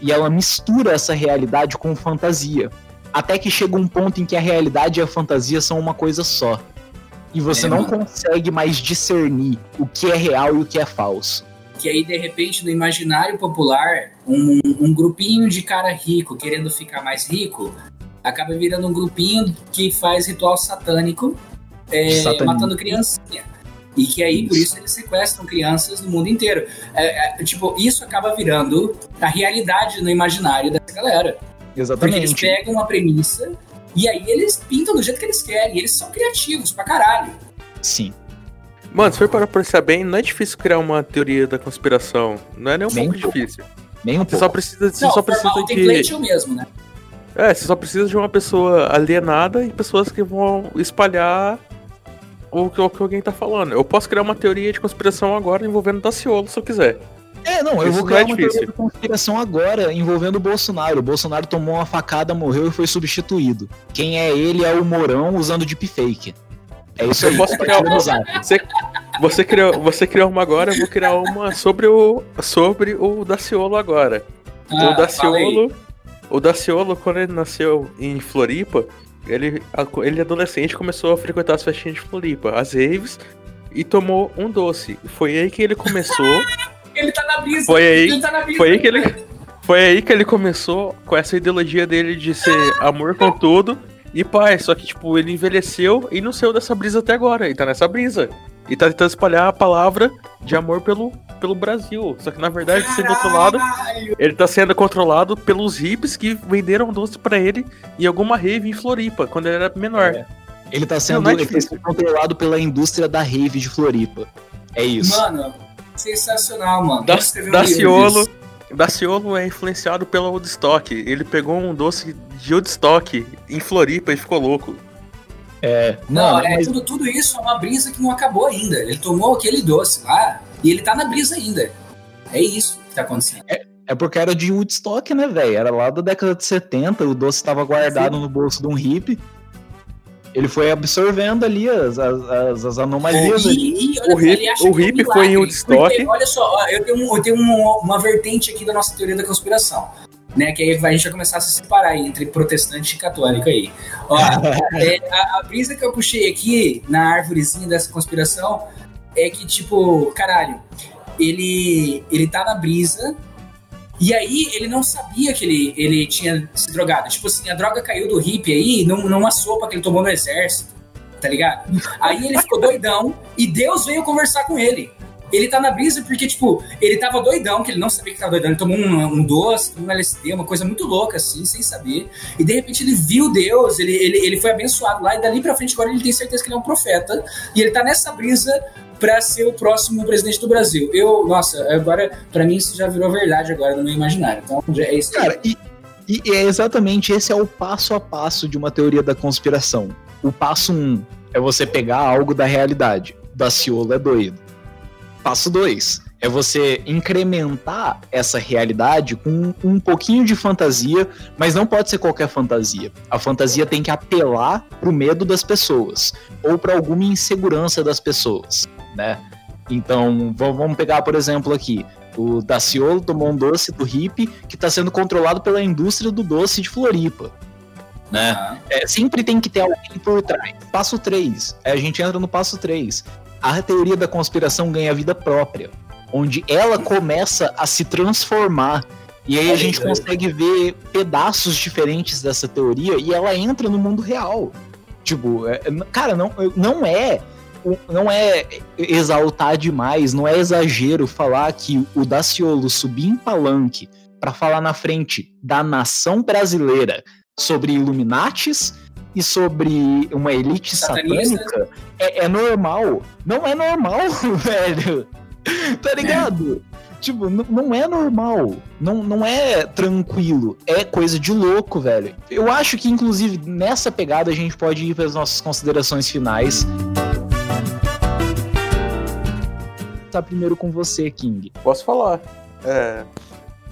e ela mistura essa realidade com fantasia. Até que chega um ponto em que a realidade e a fantasia são uma coisa só. E você É, não mano. consegue mais discernir o que é real e o que é falso. Que aí, de repente, no imaginário popular, um, um grupinho de cara rico querendo ficar mais rico acaba virando um grupinho que faz ritual satânico, é, matando criancinha. E que aí, por isso, eles sequestram crianças no mundo inteiro. É, é, tipo, isso acaba virando a realidade no imaginário dessa galera. Porque eles Exatamente. pegam uma premissa e aí eles pintam do jeito que eles querem. E eles são criativos pra caralho. Sim. Mano, se for para pensar bem, não é difícil criar uma teoria da conspiração. Não é nem um Nem pouco um pouco. Nem um Você pouco. só precisa, você Não, só precisa o template de. é o mesmo, né? É, você só precisa de uma pessoa alienada e pessoas que vão espalhar o que, o que alguém tá falando. Eu posso criar uma teoria de conspiração agora envolvendo Daciolo, se eu quiser. É, não, eu Isso vou não criar é uma difícil. teoria da conspiração agora envolvendo o Bolsonaro. O Bolsonaro tomou uma facada, morreu e foi substituído. Quem é ele é o Morão usando deepfake. É isso Eu aí. posso criar uma- zap. Você, você, criou, você criou uma agora, eu vou criar uma sobre o, sobre o Daciolo agora. Ah, o. Daciolo. O Daciolo, quando ele nasceu em Floripa, ele, ele adolescente começou a frequentar as festinhas de Floripa, as raves, e tomou um doce. Foi aí que ele começou. Ele tá na brisa. Foi aí- Ele tá na brisa. Foi aí que ele. Foi aí que ele começou com essa ideologia dele de ser amor com tudo E pai, só que, tipo, ele envelheceu e não saiu dessa brisa até agora. Ele tá nessa brisa. E tá tentando espalhar a palavra de amor pelo, pelo Brasil. Só que na verdade, sendo controlado, ele tá sendo controlado pelos hippies que venderam doce pra ele em alguma rave em Floripa, quando ele era menor. É. Ele tá sendo, Não, não é ele tá sendo controlado pela indústria da rave de Floripa. É isso. Mano, sensacional, mano. Da, Daciolo, disso. Daciolo é influenciado pela Woodstock. Ele pegou um doce de Woodstock em Floripa e ficou louco. É, Não, não, é, mas tudo, tudo isso é uma brisa que não acabou ainda. Ele tomou aquele doce lá e ele tá na brisa ainda. É isso que tá acontecendo. é porque era de Woodstock, né, velho? Era lá da década de 70, o doce tava guardado no bolso de um hippie. Ele foi absorvendo ali as, as, as- as anomalias ali. E, e, olha, O hip- o que é um hip foi em milagre, Woodstock. porque, Olha só, ó, eu tenho, um- eu tenho uma, uma vertente aqui da nossa teoria da conspiração. Né, que aí a gente vai começar a se separar aí entre protestante e católico aí. Ó, é, a, a brisa que eu puxei aqui na árvorezinha dessa conspiração é que, tipo, caralho, ele, ele tá na brisa e aí ele não sabia que ele, ele tinha se drogado. Tipo assim, a droga caiu do hippie aí num- numa sopa que ele tomou no exército, tá ligado? Aí ele ficou doidão e Deus veio conversar com ele. Ele tá na brisa porque, tipo, ele tava doidão, que ele não sabia que tava doidão. Ele tomou um, um doce, tomou um LSD, uma coisa muito louca, assim, sem saber. E de repente ele viu Deus, ele, ele, ele foi abençoado lá, e dali pra frente agora ele tem certeza que ele é um profeta. E ele tá nessa brisa pra ser o próximo presidente do Brasil. Eu, nossa, agora, pra mim isso já virou verdade agora no meu imaginário. Então, é isso. Cara, e, e é exatamente esse é o passo a passo de uma teoria da conspiração. O passo um é você pegar algo da realidade. Daciolo é doido. Passo 2 é você incrementar essa realidade com um pouquinho de fantasia, mas não pode ser qualquer fantasia. A fantasia tem que apelar pro medo das pessoas ou para alguma insegurança das pessoas, né? Então, vamos pegar, por exemplo, aqui. O Daciolo tomou um doce do hippie que está sendo controlado pela indústria do doce de Floripa. Né? É, sempre tem que ter alguém por trás. Passo 3. a gente entra no passo 3. A teoria da conspiração ganha vida própria. Onde ela começa a se transformar. E aí a gente consegue ver pedaços diferentes dessa teoria e ela entra no mundo real. Tipo, é- é- cara, não, não é. Não é exaltar demais, não é exagero falar que o Daciolo subir em palanque para falar na frente da nação brasileira sobre Illuminates e sobre uma elite satânica é, é normal. Não é normal, velho. Tá ligado? Tipo, n- não é normal. Não, não é tranquilo. É coisa de louco, velho. Eu acho que, inclusive, nessa pegada a gente pode ir para as nossas considerações finais. Tá primeiro com você, King. Posso falar. É,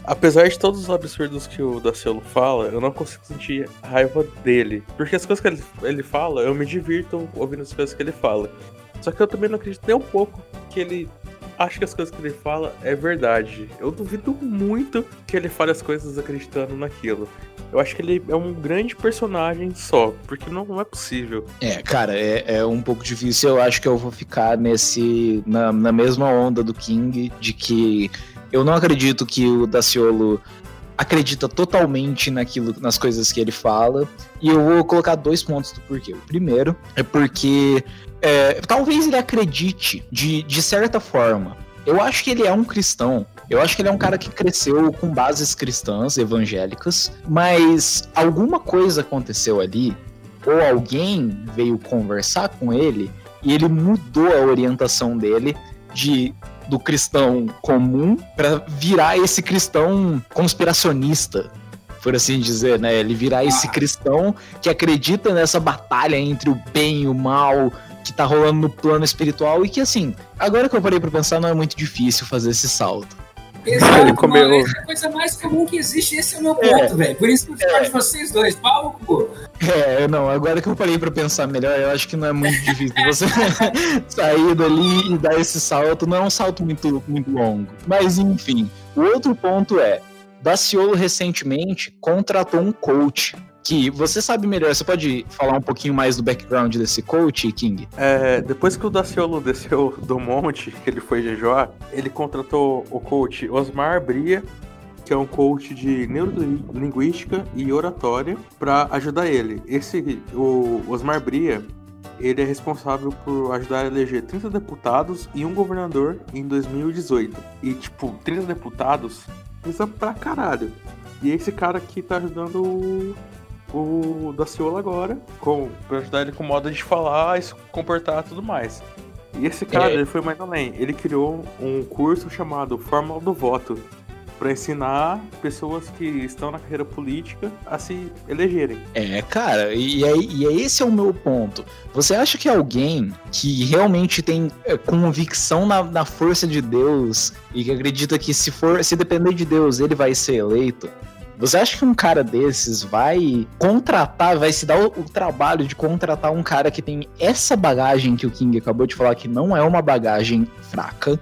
apesar de todos os absurdos que o Daciolo fala, eu não consigo sentir raiva dele. Porque as coisas que ele, ele fala, eu me divirto ouvindo as coisas que ele fala. Só que eu também não acredito nem um pouco que ele acha que as coisas que ele fala é verdade. Eu duvido muito que ele fale as coisas acreditando naquilo. Eu acho que ele é um grande personagem só, porque não, é possível. É, cara, é, é um pouco difícil. Eu acho que eu vou ficar nesse. Na, na mesma onda do King, de que eu não acredito que o Daciolo acredita totalmente naquilo, nas coisas que ele fala. E eu vou colocar dois pontos do porquê. O primeiro é porque é, talvez ele acredite de, de certa forma. Eu acho que ele é um cristão. Eu acho que ele é um cara que cresceu com bases cristãs, evangélicas, mas alguma coisa aconteceu ali ou alguém veio conversar com ele e ele mudou a orientação dele de do cristão comum para virar esse cristão conspiracionista, por assim dizer, né? Ele virar esse cristão que acredita nessa batalha entre o bem e o mal que tá rolando no plano espiritual e que assim, agora que eu parei para pensar, não é muito difícil fazer esse salto. Exato, Ele comeu- é a coisa mais comum que existe, esse é o meu ponto, velho. Por isso que eu discordo de vocês dois, pau, pô. É, não, agora que eu parei pra pensar melhor, eu acho que não é muito difícil você sair dali e dar esse salto. Não é um salto muito, muito longo. Mas enfim, o outro ponto é: Daciolo recentemente contratou um coach. Que você sabe melhor, você pode falar um pouquinho mais do background desse coach, King? É, depois que o Daciolo desceu do monte, que ele foi jejuar, ele contratou o coach Osmar Bria, que é um coach de neurolinguística e oratória, para ajudar ele. Esse, o Osmar Bria, ele é responsável por ajudar a eleger 30 deputados e um governador em 2018. E, tipo, 30 deputados, isso é pra caralho. E esse cara aqui tá ajudando o, o Daciolo agora, com, pra ajudar ele com modo de falar, se comportar e tudo mais. E esse cara, é. ele foi mais além. Ele criou um curso chamado Fórmula do Voto, para ensinar pessoas que estão na carreira política a se elegerem. É, cara, e, é, e esse é o meu ponto. Você acha que alguém que realmente tem é, convicção na, na força de Deus e que acredita que se for se depender de Deus ele vai ser eleito, você acha que um cara desses vai contratar, vai se dar o, o, trabalho de contratar um cara que tem essa bagagem que o King acabou de falar que não é uma bagagem fraca?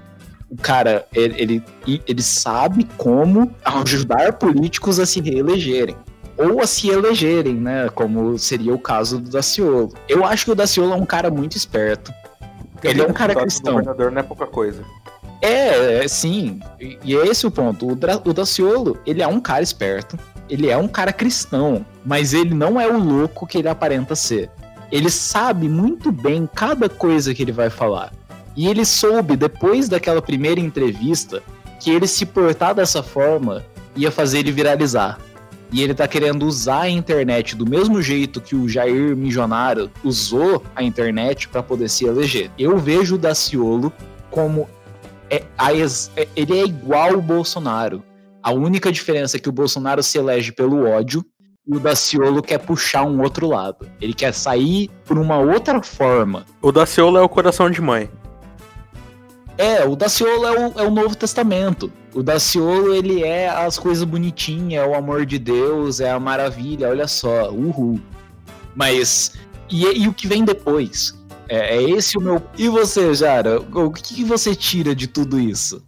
O cara, ele, ele, ele sabe como ajudar políticos a se reelegerem ou a se elegerem, né? Como seria o caso do Daciolo. Eu acho que o Daciolo é um cara muito esperto. ele é um cara cristão. O governador não é pouca coisa. É, é sim. E, e é esse o ponto. O, Dra o Daciolo, ele é um cara esperto. Ele é um cara cristão. Mas ele não é o louco que ele aparenta ser. Ele sabe muito bem cada coisa que ele vai falar. E ele soube, depois daquela primeira entrevista, que ele se portar dessa forma ia fazer ele viralizar. E ele tá querendo usar a internet do mesmo jeito que o Jair Milionário usou a internet para poder se eleger. Eu vejo o Daciolo como é, é, ele é igual o Bolsonaro. A única diferença é que o Bolsonaro se elege pelo ódio e o Daciolo quer puxar um outro lado. Ele quer sair por uma outra forma. O Daciolo é o coração de mãe. É, o Daciolo é o, é o Novo Testamento. O Daciolo, ele é as coisas bonitinhas, é o amor de Deus, é a maravilha, olha só, uhul. Mas, e, e o que vem depois? É, é, esse o meu. E você, Jara? O que, que você tira de tudo isso?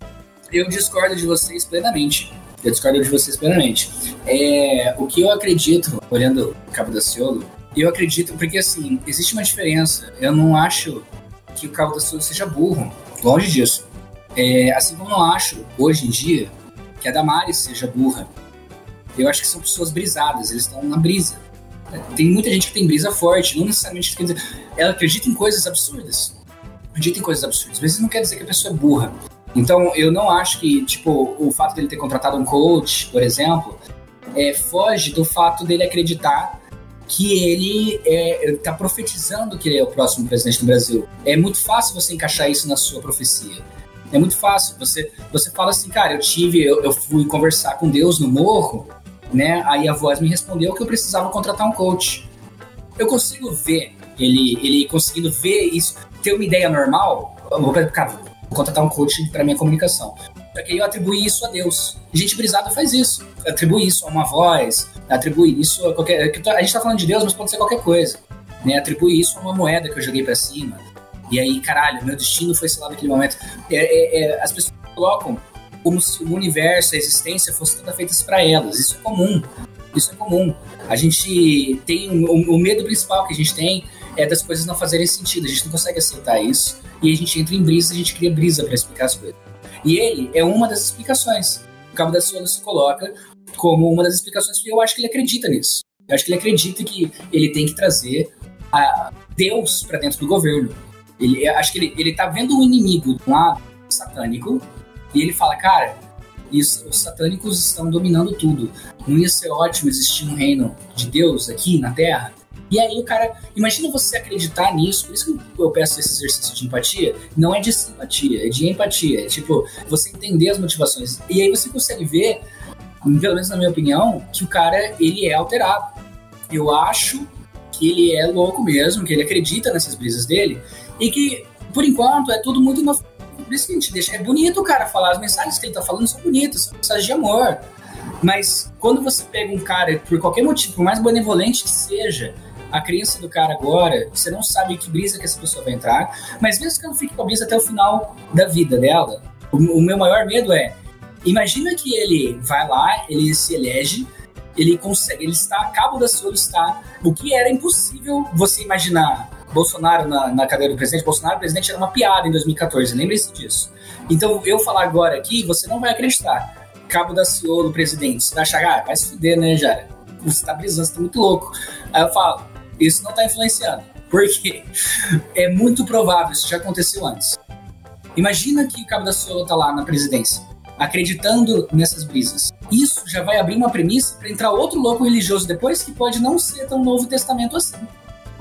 Eu discordo de vocês plenamente. Eu discordo de vocês plenamente. É, o que eu acredito, olhando o Cabo da Ciolo, eu acredito, porque assim, existe uma diferença. Eu não acho que o Cabo da Ciolo seja burro. Longe disso. É, assim como eu acho, hoje em dia, que a Damares seja burra. Eu acho que são pessoas brisadas, eles estão na brisa. Tem muita gente que tem brisa forte, não necessariamente quer dizer. Ela acredita em coisas absurdas. Acredita em coisas absurdas, mas isso não quer dizer que a pessoa é burra. Então, eu não acho que, tipo, o fato dele ter contratado um coach, por exemplo, é, foge do fato dele acreditar que ele está é, profetizando que ele é o próximo presidente do Brasil. É muito fácil você encaixar isso na sua profecia. É muito fácil. Você, você fala assim, cara, eu tive, eu, eu fui conversar com Deus no morro né? Aí a voz me respondeu que eu precisava contratar um coach. Eu consigo ver ele, ele conseguindo ver isso, ter uma ideia normal. Eu vou, cara, vou contratar um coach para minha comunicação. Só que eu atribuí isso a Deus. Gente brisada faz isso. Atribui isso a uma voz, atribui isso a qualquer. A gente tá falando de Deus, mas pode ser qualquer coisa. Né? Atribui isso a uma moeda que eu joguei para cima. E aí, caralho, meu destino foi lá naquele momento. É, é, é, as pessoas colocam como se o universo, a existência fosse toda feita para elas. Isso é comum. Isso é comum. A gente tem o, o medo principal que a gente tem é das coisas não fazerem sentido. A gente não consegue aceitar isso e a gente entra em brisa, a gente cria brisa para explicar as coisas. E ele é uma das explicações. O Cabo da Ciolo se coloca como uma das explicações e eu acho que ele acredita nisso. Eu acho que ele acredita que ele tem que trazer Deus para dentro do governo. Ele, acho que ele, ele tá vendo um inimigo de um lado satânico e ele fala, cara, isso, os satânicos estão dominando tudo. Não ia ser ótimo existir um reino de Deus aqui na Terra? E aí o cara, imagina você acreditar nisso, por isso que eu peço esse exercício de empatia, não é de simpatia, é de empatia, é tipo, você entender as motivações. E aí você consegue ver, pelo menos na minha opinião, que o cara, ele é alterado. Eu acho que ele é louco mesmo, que ele acredita nessas brisas dele, e que, por enquanto, é tudo muito inofensivo por isso que a gente deixa. É bonito o cara falar, as mensagens que ele tá falando são bonitas, são mensagens de amor. Mas quando você pega um cara, por qualquer motivo, por mais benevolente que seja, a crença do cara agora, você não sabe que brisa que essa pessoa vai entrar, mas mesmo que ela fique com a brisa até o final da vida dela, o, o meu maior medo é, imagina que ele vai lá, ele se elege, ele consegue, ele está a cabo da sua está, o que era impossível você imaginar Bolsonaro na, na cadeira do presidente, Bolsonaro presidente era uma piada em 2014, lembre-se disso. Então, eu falar agora aqui, você não vai acreditar. Cabo da Ciolo, presidente, você vai achar, ah, vai se fuder, né, Jara? Você tá brisando, você tá muito louco. Aí eu falo, isso não tá influenciando. Porque é muito provável, isso já aconteceu antes. Imagina que o Cabo da Ciolo tá lá na presidência, acreditando nessas brisas. Isso já vai abrir uma premissa para entrar outro louco religioso depois que pode não ser tão Novo Testamento assim.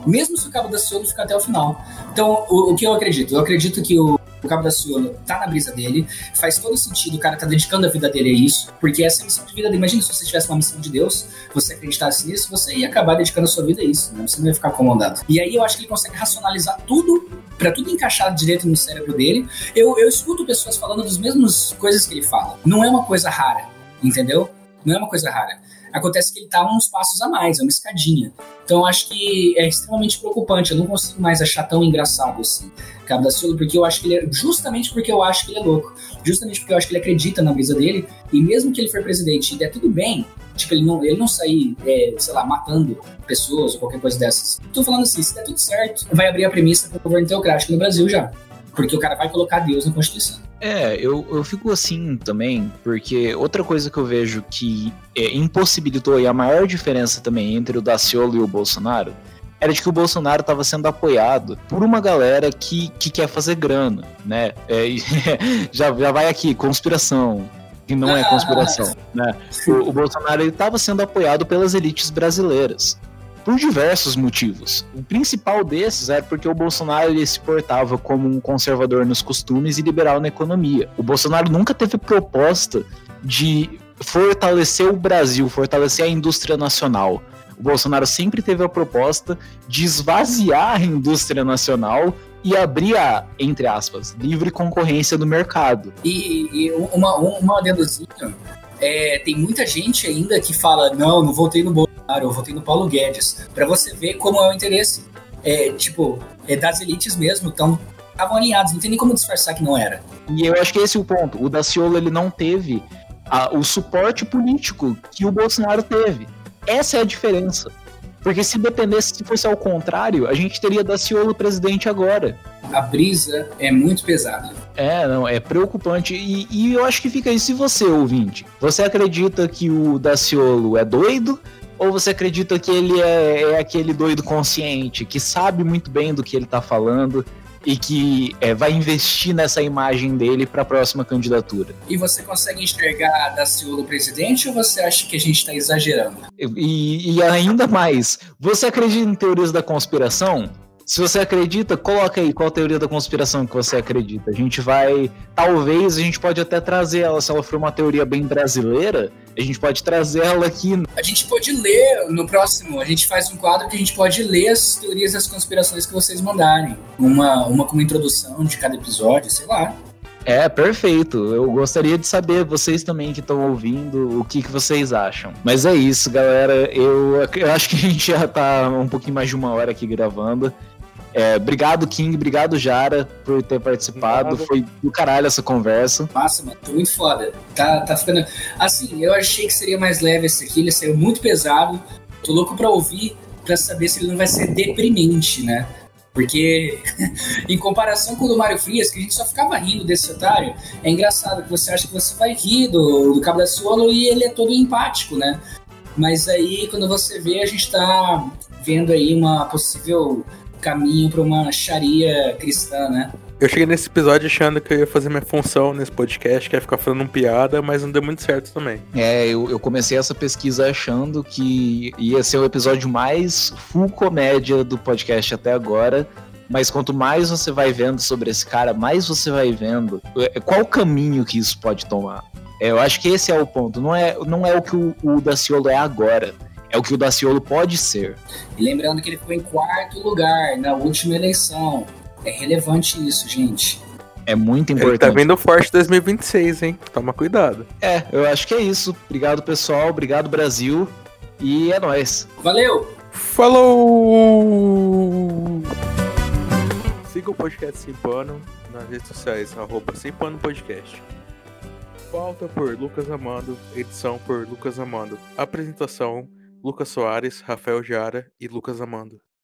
Mesmo se o Cabo da Ciolo ficar até o final. Então, o, o que eu acredito? Eu acredito que o o Cabo da Ciolo tá na brisa dele, faz todo sentido, o cara tá dedicando a vida dele a isso, porque essa é a missão de vida dele. Imagina se você tivesse uma missão de Deus, você acreditasse nisso, você ia acabar dedicando a sua vida a isso, né? Você não ia ficar acomodado. E aí eu acho que ele consegue racionalizar tudo, para tudo encaixar direito no cérebro dele. Eu, eu escuto pessoas falando das mesmas coisas que ele fala. Não é uma coisa rara, entendeu? Não é uma coisa rara. Acontece que ele tá uns passos a mais, é uma escadinha. Então acho que é extremamente preocupante. Eu não consigo mais achar tão engraçado assim, Cabo da Ciolo, porque eu acho que ele é. Justamente porque eu acho que ele é louco. Justamente porque eu acho que ele acredita na brisa dele. E mesmo que ele for presidente e der tudo bem, tipo, ele não, ele não sair, é, sei lá, matando pessoas ou qualquer coisa dessas. Tô falando assim, se der tudo certo, vai abrir a premissa para o governo teocrático no Brasil já. Porque o cara vai colocar Deus na Constituição. É, eu, eu fico assim também, porque outra coisa que eu vejo que é, impossibilitou aí a maior diferença também entre o Daciolo e o Bolsonaro era de que o Bolsonaro estava sendo apoiado por uma galera que, que quer fazer grana, né? É, já, já vai aqui, conspiração, que não é conspiração, né? O, o Bolsonaro estava sendo apoiado pelas elites brasileiras por diversos motivos. O principal desses era porque o Bolsonaro ele se portava como um conservador nos costumes e liberal na economia. O Bolsonaro nunca teve proposta de fortalecer o Brasil, fortalecer a indústria nacional. O Bolsonaro sempre teve a proposta de esvaziar a indústria nacional e abrir a, entre aspas, livre concorrência do mercado. E, e uma, uma é, tem muita gente ainda que fala, não, não votei no Bolsonaro eu votei no Paulo Guedes, para você ver como é o interesse, é, tipo, é das elites mesmo, então estavam alinhados, não tem nem como disfarçar que não era. E eu acho que esse é o ponto. O Daciolo ele não teve a, o suporte político que o Bolsonaro teve. Essa é a diferença. Porque se dependesse, se fosse ao contrário, a gente teria Daciolo presidente agora. A brisa é muito pesada. É, não, é preocupante. E, e eu acho que fica aí, se você, ouvinte, você acredita que o Daciolo é doido? Ou você acredita que ele é, é aquele doido consciente, que sabe muito bem do que ele tá falando e que é, vai investir nessa imagem dele para a próxima candidatura. E você consegue enxergar da Ciolo presidente ou você acha que a gente está exagerando? E, e, ainda mais, você acredita em teorias da conspiração? Se você acredita, coloca aí qual teoria da conspiração que você acredita. A gente vai. Talvez a gente pode até trazer ela, se ela for uma teoria bem brasileira, a gente pode trazer ela aqui. A gente pode ler no próximo, a gente faz um quadro que a gente pode ler as teorias das conspirações que vocês mandarem. Uma, uma como introdução de cada episódio, sei lá. É, perfeito. Eu gostaria de saber, vocês também que estão ouvindo, o que, que vocês acham. Mas é isso, galera. Eu, eu acho que a gente já tá um pouquinho mais de uma hora aqui gravando. É, obrigado, King. Obrigado, Jara, por ter participado. Obrigado. Foi do caralho essa conversa. Massa, mano. Tô muito foda. Tá, tá ficando. Assim, eu achei que seria mais leve esse aqui. Ele saiu muito pesado. Tô louco pra ouvir, pra saber se ele não vai ser deprimente, né? Porque, em comparação com o do Mário Frias, que a gente só ficava rindo desse otário, é engraçado que você acha que você vai rir do, do Cabo da Solo e ele é todo empático, né? Mas aí, quando você vê, a gente tá vendo aí uma possível caminho para uma Sharia cristã, né? Eu cheguei nesse episódio achando que eu ia fazer minha função nesse podcast, que ia ficar falando piada, mas não deu muito certo também. É, eu, eu comecei essa pesquisa achando que ia ser o episódio mais full comédia do podcast até agora. Mas quanto mais você vai vendo sobre esse cara, mais você vai vendo é, qual o caminho que isso pode tomar. É, eu acho que esse é o ponto. Não é, não é o que o, o Daciolo é agora é o que o Daciolo pode ser. E lembrando que ele ficou em quarto lugar na última eleição. É relevante isso, gente. É muito importante. Ele tá vindo forte 2026, hein? Toma cuidado. É, eu acho que é isso. Obrigado, pessoal. Obrigado, Brasil. E é nóis. Valeu! Falou! Siga o podcast Sem Pano nas redes sociais, arroba Sem Pano Podcast. Pauta por Lucas Amando, edição por Lucas Amando. Apresentação Lucas Soares, Rafael Jara e Lucas Amando.